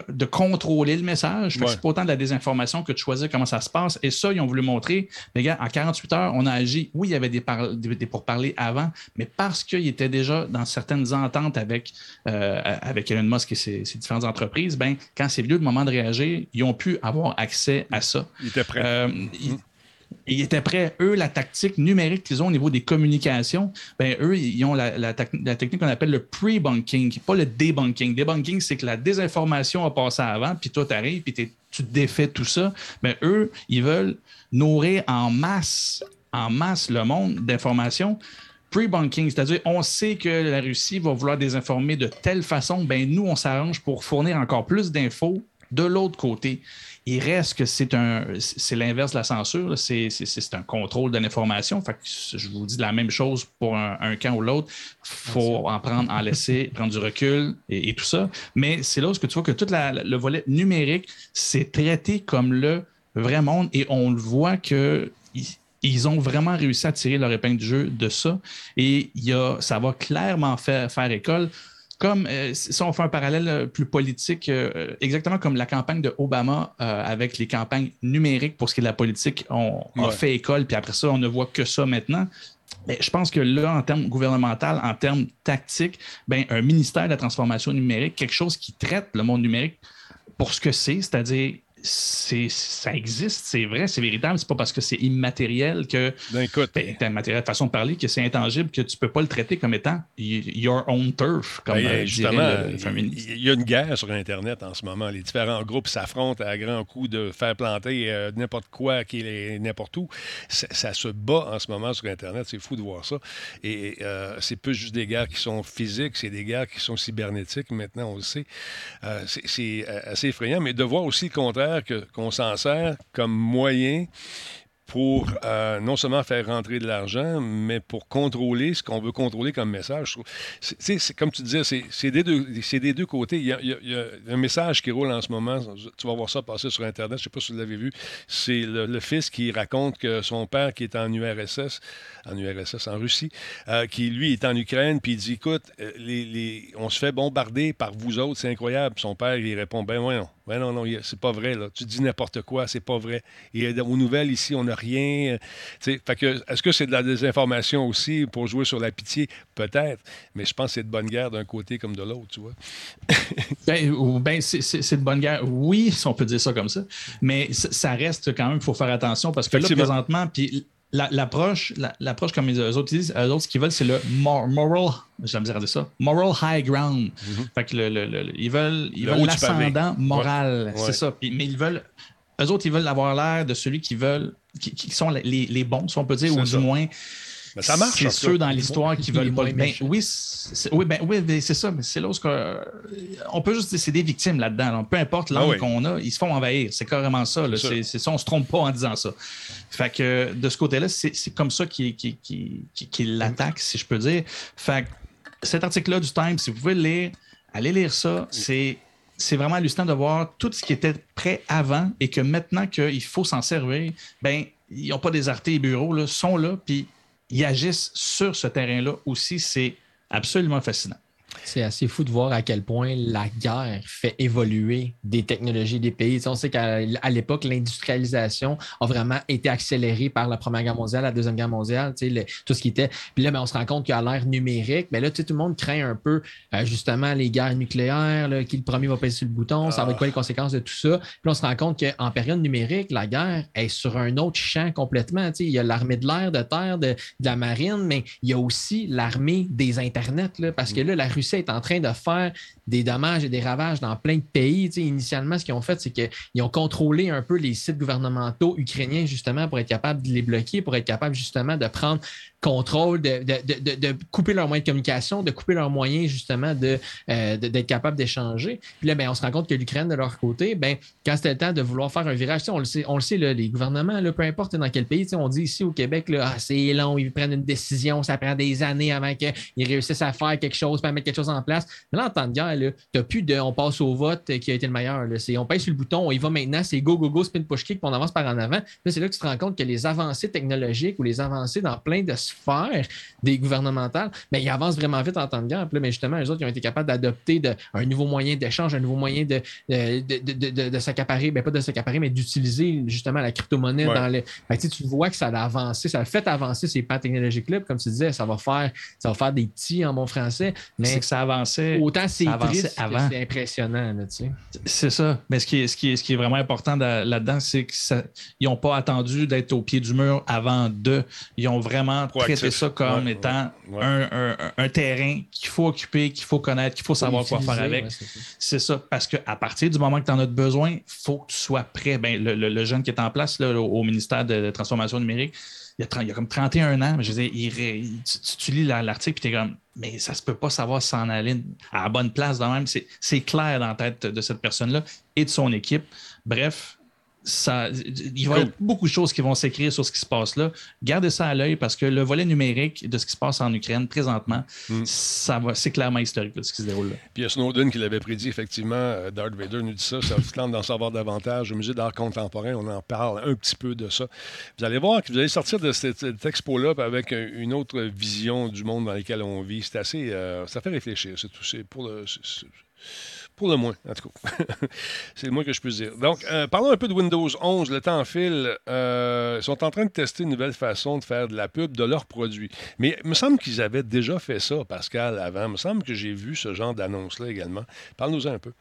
de contrôler le message. Ouais. C'est pas autant de la désinformation que de choisir comment ça se passe. Et ça, ils ont voulu montrer, les gars, en 48 heures, on a agi. Oui, il y avait des, des, pourparlers avant, mais parce qu'ils étaient déjà dans certaines ententes avec, euh, avec Elon Musk et ses, différentes entreprises, ben, quand c'est venu le moment de réagir, ils ont pu avoir accès à ça. Ils étaient prêts. Euh, ils étaient prêts. Eux, la tactique numérique qu'ils ont au niveau des communications, ben, eux, ils ont la, technique qu'on appelle le pre-bunking, pas le debunking. Debunking, c'est que la désinformation a passé avant, puis toi, tu arrives, puis tu défais tout ça. Mais ben, eux, ils veulent nourrir en masse, en masse le monde d'informations pre-bunking, c'est-à-dire on sait que la Russie va vouloir désinformer de telle façon, ben nous, on s'arrange pour fournir encore plus d'infos de l'autre côté. Il reste que c'est un c'est l'inverse de la censure, c'est un contrôle de l'information. je vous dis la même chose pour un, camp ou l'autre. Il faut en prendre, en laisser, prendre du recul et, tout ça. Mais c'est là où tu vois que tout le volet numérique, c'est traité comme le vrai monde et on le voit que ils ont vraiment réussi à tirer leur épingle du jeu de ça. Et il y a, ça va clairement faire, faire école comme euh, si on fait un parallèle euh, plus politique, euh, exactement comme la campagne de Obama avec les campagnes numériques pour ce qui est de la politique, on, a fait école, puis après ça, on ne voit que ça maintenant. Mais je pense que là, en termes gouvernemental, en termes tactiques, ben, un ministère de la transformation numérique, quelque chose qui traite le monde numérique pour ce que c'est, c'est-à-dire ça existe, c'est vrai, c'est véritable. C'est pas parce que c'est immatériel que. Ben, écoute. Ben, immatériel de façon de parler, que c'est intangible, que tu peux pas le traiter comme étant your own turf, comme ben, euh, justement, Il y a une guerre sur Internet en ce moment. Les différents groupes s'affrontent à grands coups de faire planter euh, n'importe quoi qui est n'importe où. Ça, se bat en ce moment sur Internet. C'est fou de voir ça. Et euh, c'est pas juste des guerres qui sont physiques, c'est des guerres qui sont cybernétiques. Maintenant, on le sait. c'est assez effrayant. Mais de voir aussi le contraire qu'on s'en sert comme moyen pour euh, non seulement faire rentrer de l'argent, mais pour contrôler ce qu'on veut contrôler comme message. Comme tu disais, c'est, des, deux, côtés. Il y, a, un message qui roule en ce moment. Tu vas voir ça passer sur Internet. Je ne sais pas si vous l'avez vu. C'est le, fils qui raconte que son père, qui est en URSS, en URSS, en Russie, euh, qui lui est en Ukraine, puis il dit Écoute, euh, on se fait bombarder par vous autres, c'est incroyable. Son père, il répond Ben, non. Ben non, non, c'est pas vrai. Là. Tu dis n'importe quoi, c'est pas vrai. Et aux nouvelles, ici, on n'a rien. Euh, fait que, est-ce que c'est de la désinformation aussi pour jouer sur la pitié? Peut-être. Mais je pense que c'est de bonne guerre d'un côté comme de l'autre, tu vois. ben, ben c'est de bonne guerre. Oui, si on peut dire ça comme ça. Mais ça reste quand même, il faut faire attention parce que là, présentement, puis l'approche, l'approche comme les autres disent, eux autres, ce qu'ils veulent, c'est le moral, j'aime dire ça, moral high ground. Mm-hmm. Fait que le, ils veulent, ils veulent l'ascendant moral, c'est ça. mais ils veulent, eux autres, ils veulent avoir l'air de celui qui veulent, qui, sont les, les, bons, si on peut dire, ou du moins mais ça marche. C'est ceux dans l'histoire qui veulent pas. Ben, oui, oui, ben, oui c'est ça. Mais c'est là où on peut juste c'est des victimes là-dedans. Peu importe ah l'angle qu'on a, ils se font envahir. C'est carrément ça. C'est ça. On se trompe pas en disant ça. Fait que de ce côté-là, c'est comme ça qu'il qui, qui, l'attaque, si je peux dire. Fait que cet article-là du Time, si vous pouvez le lire, allez lire ça. C'est c'est vraiment hallucinant de voir tout ce qui était prêt avant et que maintenant qu'il faut s'en servir, ben ils n'ont pas déserté les bureaux, là, sont là, puis ils agissent sur ce terrain-là aussi. C'est absolument fascinant. C'est assez fou de voir à quel point la guerre fait évoluer des technologies des pays. on sait qu'à l'époque, l'industrialisation a vraiment été accélérée par la Première Guerre mondiale, la Deuxième Guerre mondiale, tout ce qui était. Puis là, ben, on se rend compte qu'à l'ère numérique, mais ben là, tout le monde craint un peu euh, justement les guerres nucléaires, qui le premier va passer sur le bouton, ça va être quoi les conséquences de tout ça? Puis on se rend compte qu'en période numérique, la guerre est sur un autre champ complètement. il y a l'armée de l'air, de terre, de, la marine, mais il y a aussi l'armée des Internets, là, parce que là, la Russie est en train de faire des dommages et des ravages dans plein de pays. initialement, ce qu'ils ont fait, c'est qu'ils ont contrôlé un peu les sites gouvernementaux ukrainiens, justement, pour être capable de les bloquer, pour être capable, justement, de prendre contrôle, de, de, couper leurs moyens de communication, de couper leurs moyens, justement, euh, d'être capable d'échanger. Puis là, ben, on se rend compte que l'Ukraine, de leur côté, ben, quand c'était le temps de vouloir faire un virage, on le sait, on le sait les gouvernements, peu importe dans quel pays, on dit ici au Québec, là, ah, c'est long, ils prennent une décision, ça prend des années avant qu'ils réussissent à faire quelque chose, à mettre quelque chose en place. Mais là, en temps de guerre, tu plus de on passe au vote qui a été le meilleur. C'est on pèse sur le bouton, on y va maintenant, c'est go, go, go, spin, push, kick, puis on avance par en avant. Là, c'est là que tu te rends compte que les avancées technologiques ou les avancées dans plein de sphères des gouvernementales, mais ils avancent vraiment vite en temps de guerre. mais justement, les autres, ils ont été capables d'adopter un nouveau moyen d'échange, un nouveau moyen de, de, de, s'accaparer, ben, pas de s'accaparer, mais d'utiliser justement la crypto-monnaie dans les. tu vois que ça a avancé, ça a fait avancer ces pas technologiques-là. Comme tu disais, ça va faire, ça va faire des petits en bon français. Mais c'est que ça avançait. Autant c'est avant. C'est impressionnant. C'est ça. Mais ce qui est, ce qui est, ce qui est vraiment important là-dedans, c'est qu'ils n'ont pas attendu d'être au pied du mur avant de. Ils ont vraiment traité ça comme étant Un, terrain qu'il faut occuper, qu'il faut connaître, qu'il faut savoir quoi faire avec. c'est ça. Parce qu'à partir du moment que tu en as besoin, il faut que tu sois prêt. Ben, le, jeune qui est en place là, au ministère de, la Transformation numérique, il y, a comme 31 ans, mais je veux dire, tu, lis l'article et tu es comme, mais ça se peut pas savoir s'en aller à la bonne place dans même. C'est clair dans la tête de cette personne-là et de son équipe. Bref, ça, il va y avoir beaucoup de choses qui vont s'écrire sur ce qui se passe là. Gardez ça à l'œil parce que le volet numérique de ce qui se passe en Ukraine présentement, mm. ça va, c'est clairement historique ce qui se déroule là. Puis il y a Snowden qui l'avait prédit, effectivement. Euh, Darth Vader nous dit ça. Ça vous tente d'en savoir davantage. Au musée d'art contemporain, on en parle un petit peu de ça. Vous allez voir que vous allez sortir de cette, expo-là avec une autre vision du monde dans lequel on vit. C'est assez. Euh, ça fait réfléchir. C'est tout. C'est pour le. Pour le moins, en tout cas. c'est le moins que je puisse dire. Donc, euh, parlons un peu de Windows 11. Le temps file. Euh, ils sont en train de tester une nouvelle façon de faire de la pub de leurs produits. Mais il me semble qu'ils avaient déjà fait ça, Pascal, avant. Il me semble que j'ai vu ce genre d'annonce-là également. Parle-nous un peu.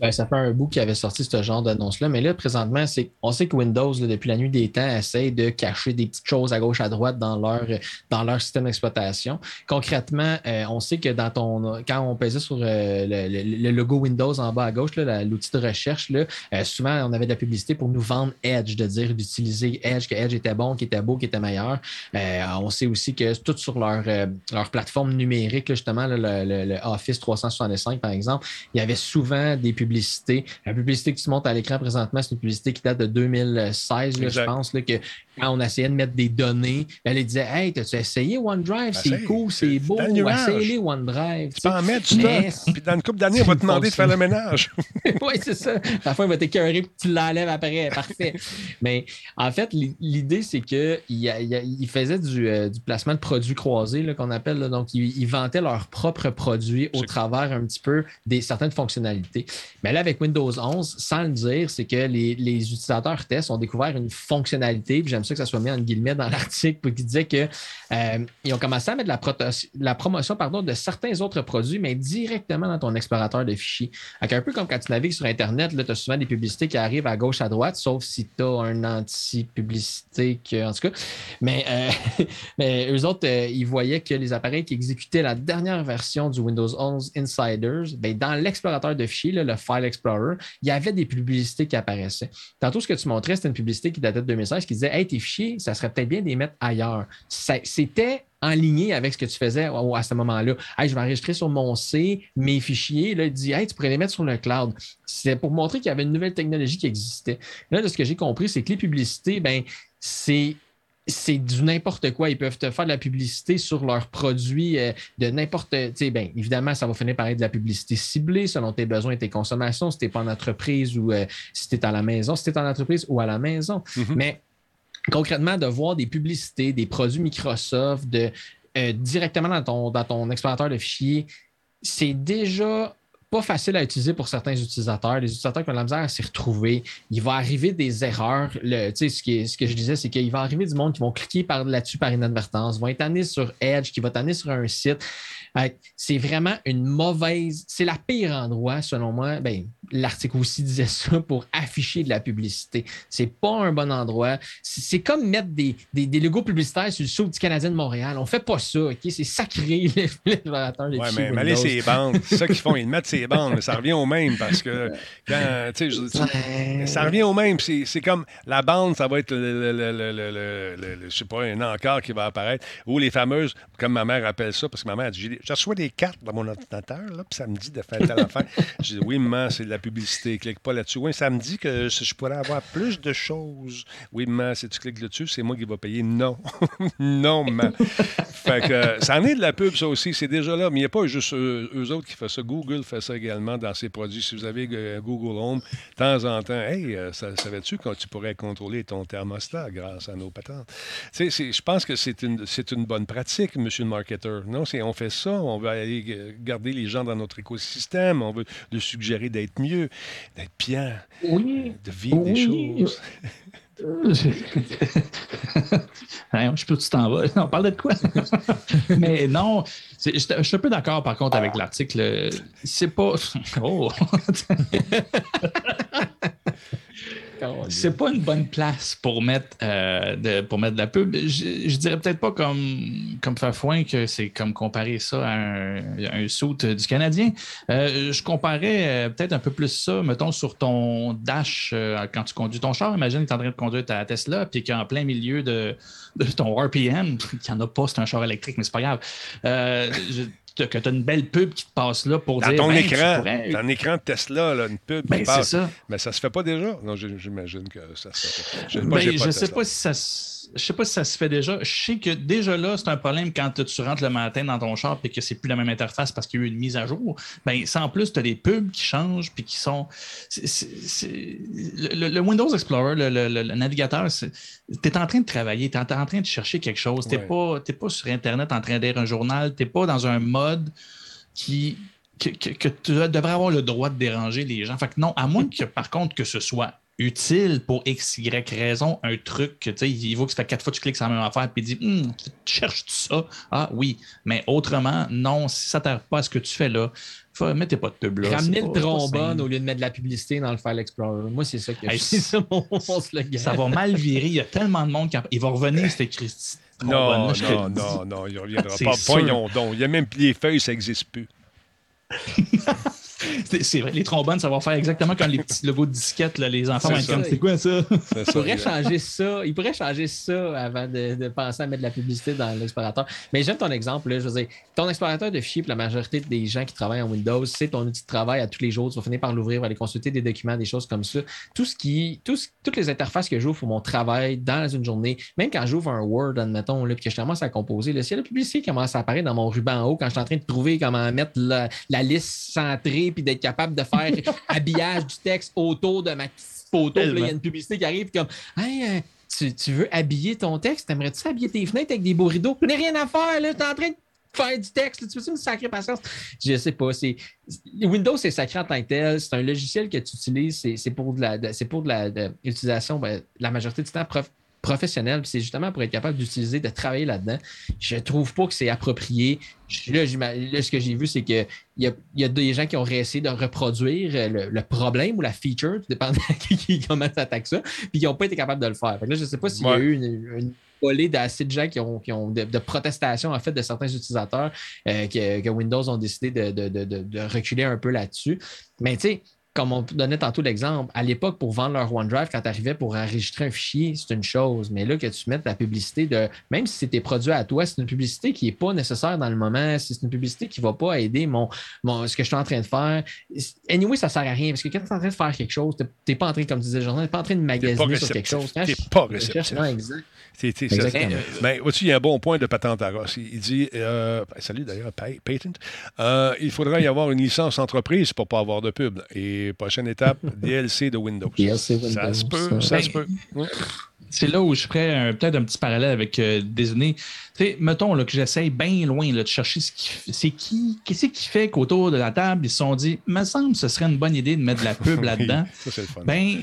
Ben, ça fait un bout qu'il avait sorti ce genre d'annonce-là, mais là, présentement, on sait que Windows, depuis la nuit des temps, essaie de cacher des petites choses à gauche, à droite dans leur, dans leur système d'exploitation. Concrètement, euh, on sait que dans ton, quand on pesait sur euh, le, logo Windows en bas à gauche, l'outil de recherche, euh, souvent, on avait de la publicité pour nous vendre Edge, de dire d'utiliser Edge, que Edge était bon, qu'il était beau, qu'il était meilleur. on sait aussi que tout sur leur, leur plateforme numérique, justement, le, Office 365, par exemple, il y avait souvent des publicités. La publicité que tu montes à l'écran présentement, c'est une publicité qui date de 2016, je pense, là, que quand on essayait de mettre des données, elle disait Hey, as-tu essayé OneDrive? C'est cool, c'est beau, essayez OneDrive. Tu peux en mettre, tu Puis dans une couple d'années, on va te demander de faire le ménage. oui, c'est ça. Parfois, il va t'écœurer, puis tu l'enlèves après. Parfait. Mais en fait, l'idée, c'est qu'il il faisait euh, du, placement de produits croisés, qu'on appelle. donc, ils, vantaient leurs propres produits au travers un petit peu des certaines fonctionnalités. Mais là, avec Windows 11, sans le dire, c'est que les, utilisateurs tests ont découvert une fonctionnalité, puis j'aime que ça soit mis en guillemets dans l'article, qui disait qu'ils euh, ont commencé à mettre la, la promotion pardon, de certains autres produits, mais directement dans ton explorateur de fichiers. un peu comme quand tu navigues sur Internet, tu as souvent des publicités qui arrivent à gauche, à droite, sauf si tu as un anti-publicité, en tout cas. Mais, euh, mais eux autres, euh, ils voyaient que les appareils qui exécutaient la dernière version du Windows 11 Insiders, ben, dans l'explorateur de fichiers, le File Explorer, il y avait des publicités qui apparaissaient. Tantôt, ce que tu montrais, c'était une publicité qui datait de 2016 qui disait Hey, tes fichiers, ça serait peut-être bien de les mettre ailleurs. C'était en ligne avec ce que tu faisais à ce moment-là. Hey, je vais enregistrer sur mon C mes fichiers. Là, il dit Hey, tu pourrais les mettre sur le cloud. C'est pour montrer qu'il y avait une nouvelle technologie qui existait. Là, de ce que j'ai compris, c'est que les publicités, ben, c'est c'est du n'importe quoi. Ils peuvent te faire de la publicité sur leurs produits euh, de n'importe. Bien, évidemment, ça va finir par être de la publicité ciblée selon tes besoins et tes consommations, si tu n'es pas en entreprise ou euh, si tu es à la maison, si tu es en entreprise ou à la maison. Mm-hmm. Mais concrètement, de voir des publicités, des produits Microsoft de, euh, directement dans ton, dans ton explorateur de fichiers, c'est déjà pas facile à utiliser pour certains utilisateurs. Les utilisateurs qui ont de la misère à s'y retrouver. Il va arriver des erreurs. Le, ce, ce que je disais, c'est qu'il va arriver du monde qui vont cliquer par là-dessus par inadvertance, vont être amenés sur Edge, qui va t'amener sur un site. c'est vraiment une mauvaise. C'est la pire endroit, selon moi. Ben, l'article aussi disait ça pour afficher de la publicité. C'est pas un bon endroit. C'est comme mettre des, des, logos publicitaires sur le sous du Canadien de Montréal. On fait pas ça, OK? C'est sacré, l'explorateur de Oui, mais, mais c'est bandes. C'est ça qu'ils font. Ils mettent ces bandes, mais ça revient au même parce que quand, tu sais, ça revient au même. C'est comme la bande, ça va être le, le, je sais pas, un encart qui va apparaître. Ou les fameuses, comme ma mère appelle ça, parce que ma mère a dit, je reçois des cartes dans mon ordinateur, là, puis ça me dit de faire telle affaire. Je dis, oui, maman, c'est de la publicité. Clique pas là-dessus. Oui, ça me dit que je pourrais avoir plus de choses. Oui, mais si tu cliques là-dessus, c'est moi qui vais payer. Non. non, mais. fait que ça en est de la pub, ça aussi. C'est déjà là. Mais il n'y a pas juste eux, autres qui font ça. Google fait ça également dans ses produits. Si vous avez euh, Google Home, de temps en temps, hey, euh, savais-tu que tu pourrais contrôler ton thermostat grâce à nos patentes? Je pense que c'est une, une bonne pratique, monsieur le marketeur. Non, on fait ça, on veut aller euh, garder les gens dans notre écosystème, on veut leur suggérer d'être mieux d'être bien, de vivre des choses. je peux tu t'en vas. On parle de quoi? Mais non, je, je, suis un peu d'accord par contre avec l'article. C'est pas. Oh! C'est pas une bonne place pour mettre, euh, de, pour mettre de la pub. Je, dirais peut-être pas comme, comme Fafouin que c'est comme comparer ça à un, un du Canadien. Euh, je comparais euh, peut-être un peu plus ça, mettons, sur ton dash quand tu conduis ton char. Imagine que tu es en train de conduire ta Tesla, puis qu'en plein milieu de, ton RPM, il n'y en a pas, c'est un char électrique, mais c'est pas grave. Je, que tu as une belle pub qui te passe là pour Dans dire. Ton écran, pourrais... ton écran de Tesla, là, une pub ben, qui passe. Ça. Mais ça se fait pas déjà? Non, j'imagine que ça se fait pas. Je, ben, je sais pas si ça se je sais pas si ça se fait déjà. Je sais que déjà là, c'est un problème quand tu rentres le matin dans ton char et que c'est plus la même interface parce qu'il y a eu une mise à jour. Ben, en plus, tu as des pubs qui changent puis qui sont. Le, Windows Explorer, le, navigateur, tu es en train de travailler, tu es en train de chercher quelque chose. Tu n'es pas, pas sur Internet en train de lire un journal, tu n'es pas dans un mode qui, que, tu devrais avoir le droit de déranger les gens. Fait que non, à moins que, par contre, que ce soit utile pour X, Y raison, un truc que, tu sais, il voit que ça fait quatre fois que tu cliques sur la même affaire, puis dit, hum, tu cherches ça? Ah oui. Mais autrement, non, si ça ne pas à ce que tu fais là, mettez pas de pub là. Ramener le trombone au lieu de mettre de la publicité dans le File Explorer. Moi, c'est ça que c'est mon, slogan. Ça va mal virer. Il y a tellement de monde qui. Il va revenir, c'était Christy. Non, non, non, non, il ne reviendra pas. Voyons donc. Il y a même les feuilles, ça n'existe plus. c'est vrai, les trombones, ça va faire exactement comme les petits logos de disquette, les enfants vont comme c'est quoi ça? Il pourrait changer ça. Il pourrait changer ça avant de, penser à mettre de la publicité dans l'explorateur. Mais j'aime ton exemple. je veux dire, ton explorateur de fichiers, pour la majorité des gens qui travaillent en Windows, c'est ton outil de travail à tous les jours. Tu vas finir par l'ouvrir, aller consulter des documents, des choses comme ça. Tout ce qui, toutes les interfaces que j'ouvre pour mon travail dans une journée, même quand j'ouvre un Word, admettons, là, puis que je commence à composer, là, a la publicité commence à apparaître dans mon ruban en haut quand je suis en train de trouver comment mettre la, la liste centrée puis d'être capable de faire habillage du texte autour de ma photo. il y a une publicité qui arrive comme Hey, euh, tu, veux habiller ton texte? Aimerais-tu habiller tes fenêtres avec des beaux rideaux? Tu n'as rien à faire, là, tu es en train de faire du texte. Tu veux une sacrée patience? Je sais pas. Windows, c'est sacré en tant que tel. C'est un logiciel que tu utilises. C'est pour de la, c'est pour de l'utilisation, ben, la majorité du temps, professionnel. C'est justement pour être capable d'utiliser, de travailler là-dedans. Je trouve pas que c'est approprié. Là, ce que j'ai vu, c'est qu'il y a, y a des gens qui ont réussi de reproduire le, problème ou la feature, dépendant de qui, comment attaque ça, puis qui n'ont pas été capables de le faire. là, je ne sais pas s'il y a eu une, une volée d'assez de gens qui ont, qui ont de, protestations en fait de certains utilisateurs euh, que, Windows ont décidé de, de reculer un peu là-dessus. Mais tu sais, comme on donnait tantôt l'exemple, à l'époque, pour vendre leur OneDrive, quand tu arrivais pour enregistrer un fichier, c'est une chose. Mais là, que tu mettes la publicité de. Même si c'était produit à toi, c'est une publicité qui n'est pas nécessaire dans le moment. C'est une publicité qui ne va pas aider mon, ce que je suis en train de faire. Anyway, ça ne sert à rien. Parce que quand tu es en train de faire quelque chose, tu n'es pas en train, comme tu disais, tu n'es pas en train de magasiner sur quelque chose. Tu n'es pas réceptif. exact. Mais il y a un bon point de patente à Ross. Il dit euh, ben, Salut d'ailleurs, Patent. Euh, il faudra y avoir une licence entreprise pour ne pas avoir de pub. Et prochaine étape, DLC de Windows. Ça se peut, ça se peut. C'est là où je ferais peut-être un petit parallèle avec euh, Disney. sais, mettons là, que j'essaye bien loin de chercher ce qui c'est qui, qu'est-ce qui fait qu'autour de la table, ils se sont dit, me semble que ce serait une bonne idée de mettre de la pub là-dedans. Ben,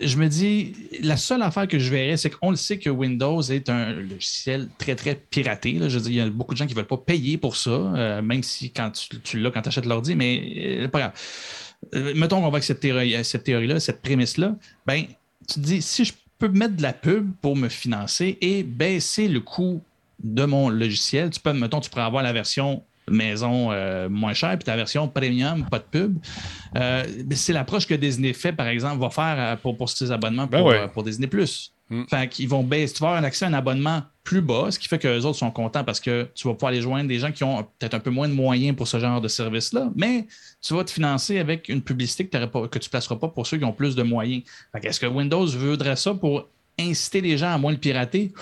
je me dis, la seule affaire que je verrais, c'est qu'on le sait que Windows est un logiciel très, très piraté. Là. Je veux dire, il y a beaucoup de gens qui ne veulent pas payer pour ça, euh, même si quand tu, l'as quand tu achètes l'ordi, mais euh, pas grave. Euh, mettons qu'on va avec cette théorie-là, cette, théorie cette prémisse-là, ben, tu te dis, si je peux mettre de la pub pour me financer et baisser le coût de mon logiciel, tu peux, mettons, tu pourrais avoir la version maison euh, moins chère, puis ta version premium, pas de pub. Euh, c'est l'approche que Disney fait, par exemple, va faire pour, pour ses abonnements ben pour, pour Disney. Mm. Fait qu'ils vont baisser. Tu vas avoir un accès à un abonnement plus bas, ce qui fait que les autres sont contents parce que tu vas pouvoir aller joindre des gens qui ont peut-être un peu moins de moyens pour ce genre de service-là, mais tu vas te financer avec une publicité que, pas, que tu ne placeras pas pour ceux qui ont plus de moyens. Est-ce que Windows voudrait ça pour inciter les gens à moins le pirater?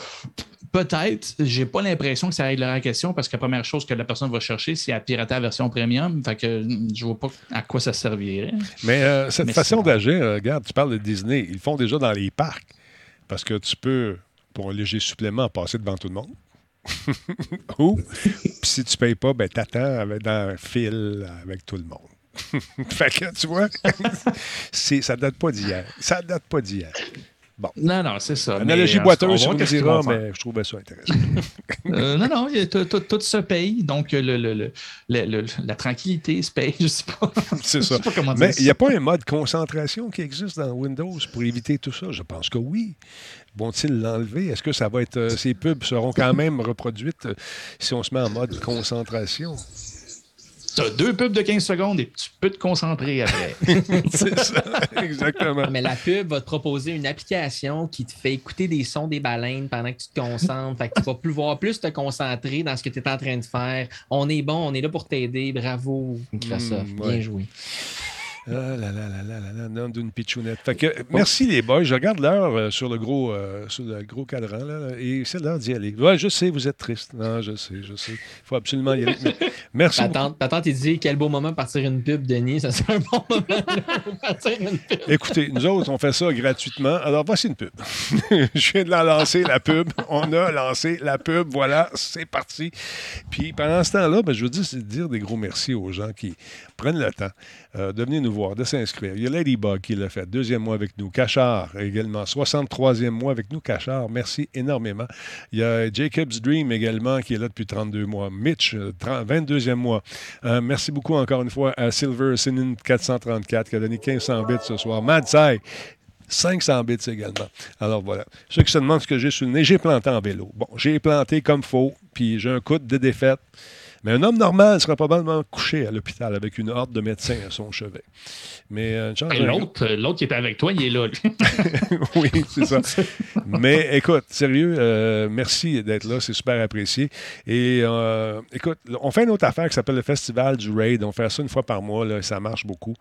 Peut-être. J'ai pas l'impression que ça règlera la question parce que la première chose que la personne va chercher, c'est à pirater la version premium. Fait que je vois pas à quoi ça servirait. Mais euh, cette façon d'agir, euh, regarde, tu parles de Disney, ils font déjà dans les parcs. Parce que tu peux, pour un léger supplément, passer devant tout le monde. Ou, si tu ne payes pas, ben, t'attends dans un fil avec tout le monde. fait que, tu vois, ça date pas d'hier. Ça date pas d'hier. Bon. Non, non, c'est ça. Analogie mais, boiteuse, on dira, mais je trouvais ça intéressant. euh, non, non, tout, se paye, donc le, le, le, la tranquillité se paye, je sais pas. c'est ça. mais il n'y a pas un mode concentration qui existe dans Windows pour éviter tout ça? Je pense que oui. Vont-ils l'enlever? Est-ce que ça va être. Euh, ces pubs seront quand même reproduites euh, si on se met en mode concentration? Tu as deux pubs de 15 secondes et tu peux te concentrer après. c'est ça, exactement. Mais la pub va te proposer une application qui te fait écouter des sons des baleines pendant que tu te concentres. fait que tu vas pouvoir plus te concentrer dans ce que tu es en train de faire. On est bon, on est là pour t'aider. Bravo, Microsoft. Hmm, Bien joué. Ah là là là là là là, d'une pitchounette. Fait que, merci les boys. Je regarde l'heure euh, sur le gros euh, sur le gros cadran là, et c'est l'heure d'y aller. Ouais, je sais, vous êtes triste. Non, je sais, je sais. Il faut absolument y aller. merci. Ta tante, il dit quel beau moment partir une pub, Denis. Ça serait un bon moment de partir une pub. Écoutez, nous autres, on fait ça gratuitement. Alors, voici une pub. je viens de la lancer, la pub. On a lancé la pub. Voilà, c'est parti. Puis pendant ce temps-là, ben, je veux dire, dire des gros merci aux gens qui prennent le temps euh, de venir nous voir, de s'inscrire. Il y a Ladybug qui l'a fait, deuxième mois avec nous. Cachard également, 63e mois avec nous. Cachard, merci énormément. Il y a Jacob's Dream également qui est là depuis 32 mois. Mitch, 22e mois. merci beaucoup encore une fois à Silver Sinin 434 qui a donné 1500 bits ce soir. Mad 500 bits également. Alors voilà. Ceux qui se demandent ce que j'ai sur le nez, j'ai planté en vélo. Bon, j'ai planté comme faux, puis j'ai un coup de défaite. Mais un homme normal serait probablement couché à l'hôpital avec une horde de médecins à son chevet. Mais euh, l'autre, euh, l'autre qui était avec toi, il est là. oui, c'est ça. Mais écoute, sérieux, euh, merci d'être là, c'est super apprécié. Et écoute, on fait une autre affaire qui s'appelle le Festival du Raid. On fait ça une fois par mois, là, ça marche beaucoup.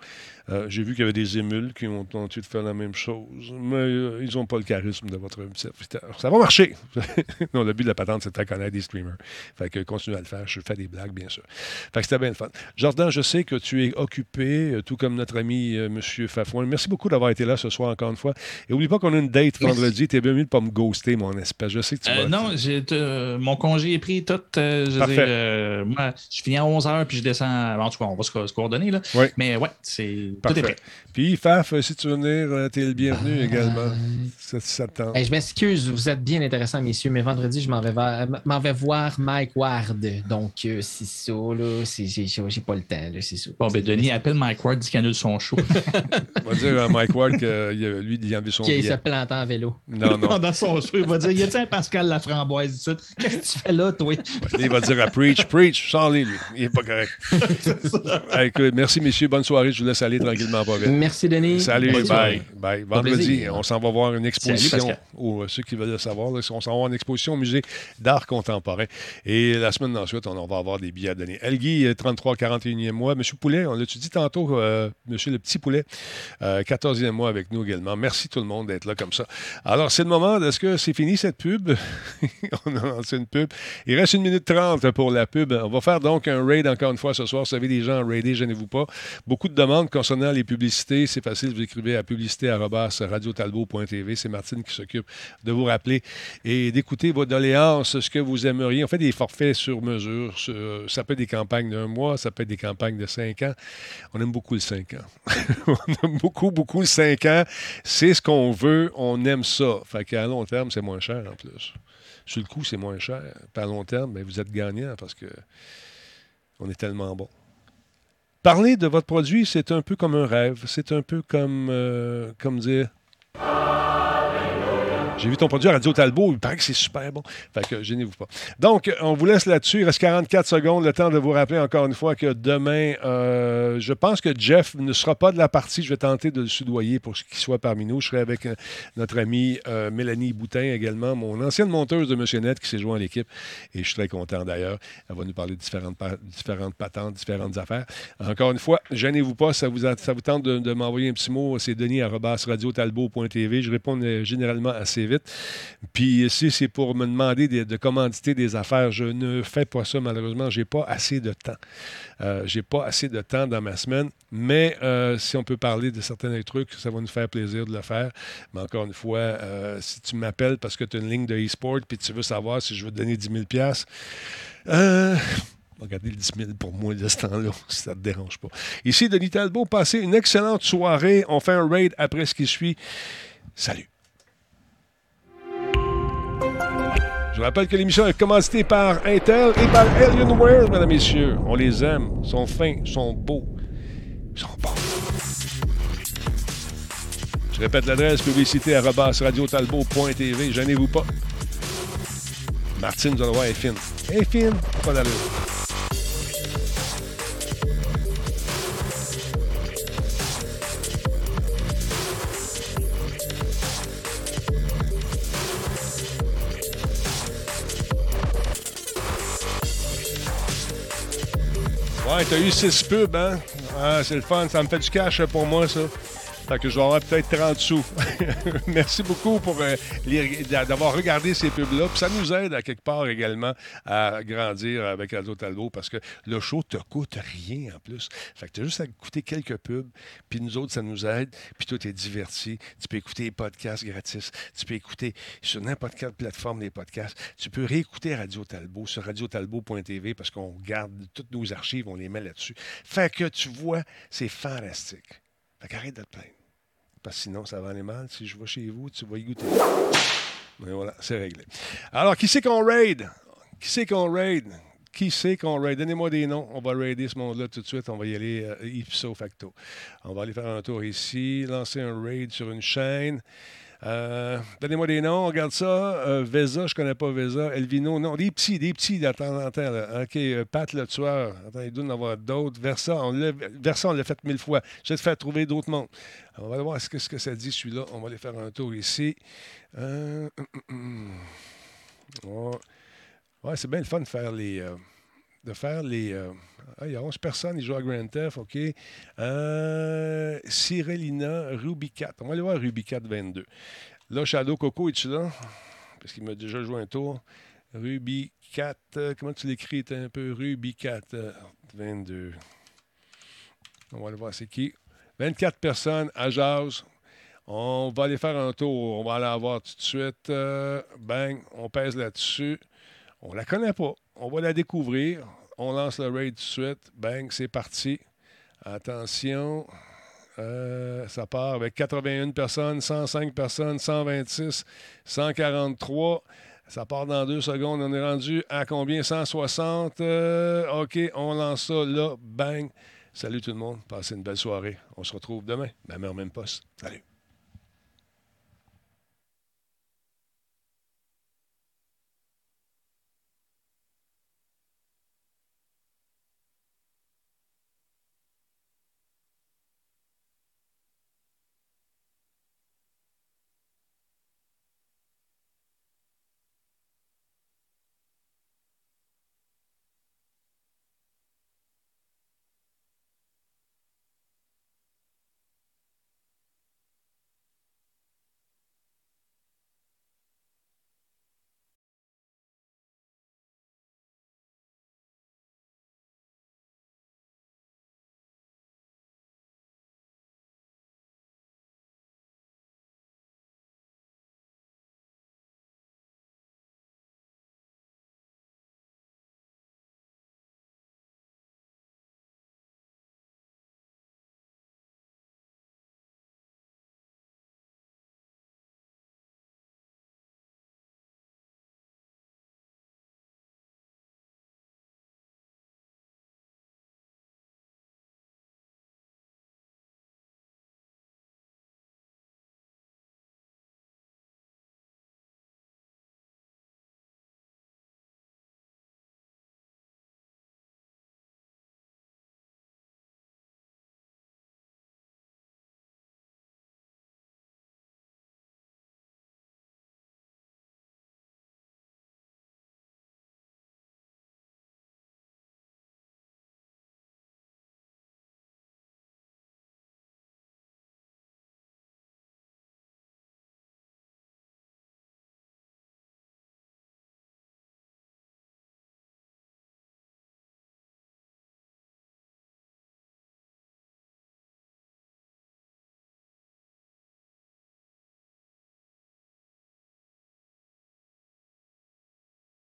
J'ai vu qu'il y avait des émules qui ont tenté de faire la même chose, mais ils n'ont pas le charisme de votre serviteur. Ça va marcher. non, le but de la patente, c'est de connaître des streamers. Fait que continue à le faire. Je fais des blagues, bien sûr. Fait que c'était bien le fun. Jordan, je sais que tu es occupé, tout comme notre ami euh, M. Fafouin. Merci beaucoup d'avoir été là ce soir encore une fois. Et n'oublie pas qu'on a une date vendredi. Tu es bien mieux de pas me ghoster, mon espèce. Je sais que tu euh, Non, euh, mon congé est pris tout. je moi, je finis à 11h puis je descends. En tout cas, on va se, coordonner. Là. Mais ouais, c'est tout est prêt. Puis, Faf, si tu veux venir, tu es le bienvenu également. Ça, je m'excuse, vous êtes bien intéressants, messieurs, mais vendredi, je m'en vais, vais, voir Mike Ward. Donc, c'est ça, là. J'ai pas le temps, c'est ça. Bon, ben, Denis, appelle Mike Ward, dit qu'il annule son show. On va dire à Mike Ward que lui, il a envie son Qui se plante en vélo. Non, non. Dans son show, il va dire Y a-t-il un Pascal Laframboise ici Qu'est-ce que tu fais là, toi? Il va dire à Preach, Preach, sors-les, lui. Il n'est pas correct. écoute, merci, messieurs. Bonne soirée. Je vous laisse aller tranquillement. Pas Merci, Denis. Salut, bye. bye. Vendredi, on s'en va voir une exposition. ou ceux qui veulent le savoir, on s'en va voir une exposition au musée d'art contemporain. Et la semaine ensuite, on va avoir des billets à donner. Elgui, 33, 41e mois. Monsieur Poulet, on l'a-tu dit tantôt, euh, Monsieur le petit poulet, 14e euh, mois avec nous également. Merci tout le monde d'être là comme ça. Alors, c'est le moment. Est-ce que c'est fini cette pub? on a lancé une pub. Il reste une minute trente pour la pub. On va faire donc un raid encore une fois ce soir. Vous savez, des gens à raider, gênez-vous pas. Beaucoup de demandes concernant les publicités. C'est facile, vous écrivez à publicité.radiotalbo.tv. C'est Martine qui s'occupe de vous rappeler et d'écouter vos doléances, ce que vous aimeriez. On fait des forfaits sur mesure. Ça peut être des campagnes d'un mois, ça peut être des campagnes de cinq ans. On aime beaucoup le cinq ans. on aime beaucoup, beaucoup 5 ans. C'est ce qu'on veut, on aime ça. Fait qu'à long terme, c'est moins cher en plus. Sur le coup, c'est moins cher. Puis à long terme, ben, vous êtes gagnant parce que on est tellement bon. Parler de votre produit, c'est un peu comme un rêve. C'est un peu comme, euh, comme dire j'ai vu ton produit à Radio Talbot. Il paraît que c'est super bon. Fait que gênez-vous pas. Donc, on vous laisse là-dessus. Il reste 44 secondes. Le temps de vous rappeler encore une fois que demain, euh, je pense que Jeff ne sera pas de la partie. Je vais tenter de le soudoyer pour qu'il soit parmi nous. Je serai avec euh, notre amie euh, Mélanie Boutin également, mon ancienne monteuse de Monsieur Net qui s'est joint à l'équipe. Et je suis très content d'ailleurs. Elle va nous parler de différentes, différentes patentes, différentes affaires. Encore une fois, gênez-vous pas. Ça vous, tente de, m'envoyer un petit mot. C'est denis Je réponds généralement assez vite. Puis si c'est pour me demander de, commanditer des affaires, je ne fais pas ça malheureusement. J'ai pas assez de temps. Euh, j'ai pas assez de temps dans ma semaine. Mais euh, si on peut parler de certains trucs, ça va nous faire plaisir de le faire. Mais encore une fois, euh, si tu m'appelles parce que tu as une ligne de e-sport puis tu veux savoir si je veux te donner 10 000 euh, Regardez le 10 000 pour moi de ce temps-là, si ça ne te dérange pas. Ici, Denis Talbot, passez une excellente soirée. On fait un raid après ce qui suit. Salut. Je rappelle que l'émission est commencée par Intel et par Alienware, mesdames et messieurs. On les aime. Ils sont fins, ils sont beaux, ils sont bons. Je répète l'adresse publicité à radiotalbo.tv. Gênez-vous pas. Martine, vous voir, est fine. Elle est fine, pas d'allure. Ouais, t'as eu six pubs, hein? Ah, c'est le fun, ça me fait du cash pour moi, ça. Fait que je vais avoir peut-être 30 sous. Merci beaucoup pour euh, d'avoir regardé ces pubs-là. Ça nous aide à quelque part également à grandir avec Radio Talbot parce que le show te coûte rien en plus. Fait que tu as juste à écouter quelques pubs. Puis nous autres, ça nous aide. Puis toi, tu es diverti. Tu peux écouter les podcasts gratis. Tu peux écouter sur n'importe quelle plateforme des podcasts. Tu peux réécouter Radio Talbot sur radiotalbot.tv parce qu'on garde toutes nos archives, on les met là-dessus. Fait que tu vois, c'est fantastique. Fait qu'arrête de te plaindre. Parce que sinon, ça va aller mal. Si je vais chez vous, tu vas y goûter. Mais voilà, c'est réglé. Alors, qui c'est qu'on raid? Qui c'est qu'on raid? Qui c'est qu'on raid? Donnez-moi des noms. On va raider ce monde-là tout de suite. On va y aller euh, ipso facto. On va aller faire un tour ici, lancer un raid sur une chaîne. Euh, donnez-moi des noms, on regarde ça. Euh, Vesa, je connais pas Vesa. Elvino, non, des petits, des petits de temps en temps. OK, euh, Pat le tueur. Attends, il doit en avoir d'autres. Versa, on l'a, fait mille fois. Te faire trouver d'autres mondes. on va voir ce que, ce que ça dit, celui-là. On va aller faire un tour ici. Hum, hum, hum. Ouais, c'est bien le fun de faire les de faire les. Euh, ah, il y a 11 personnes, ils jouent à Grand Theft, OK. Euh, Cyrelina, Ruby 4. On va aller voir 4 22. Là, Shadow Coco, es-tu là? Parce qu'il m'a déjà joué un tour. 4, euh, comment tu l'écris? Un peu? 4 22. On va aller voir c'est qui. 24 personnes à Jazz. On va aller faire un tour. On va aller voir tout de suite. bang, on pèse là-dessus. On la connaît pas. On va la découvrir. On lance le raid tout de suite. Bang, c'est parti. Attention. Euh, ça part avec 81 personnes, 105 personnes, 126, 143. Ça part dans deux secondes. On est rendu à combien? 160. Euh, OK, on lance ça là. Bang. Salut tout le monde. Passez une belle soirée. On se retrouve demain. Même heure, même poste. Salut.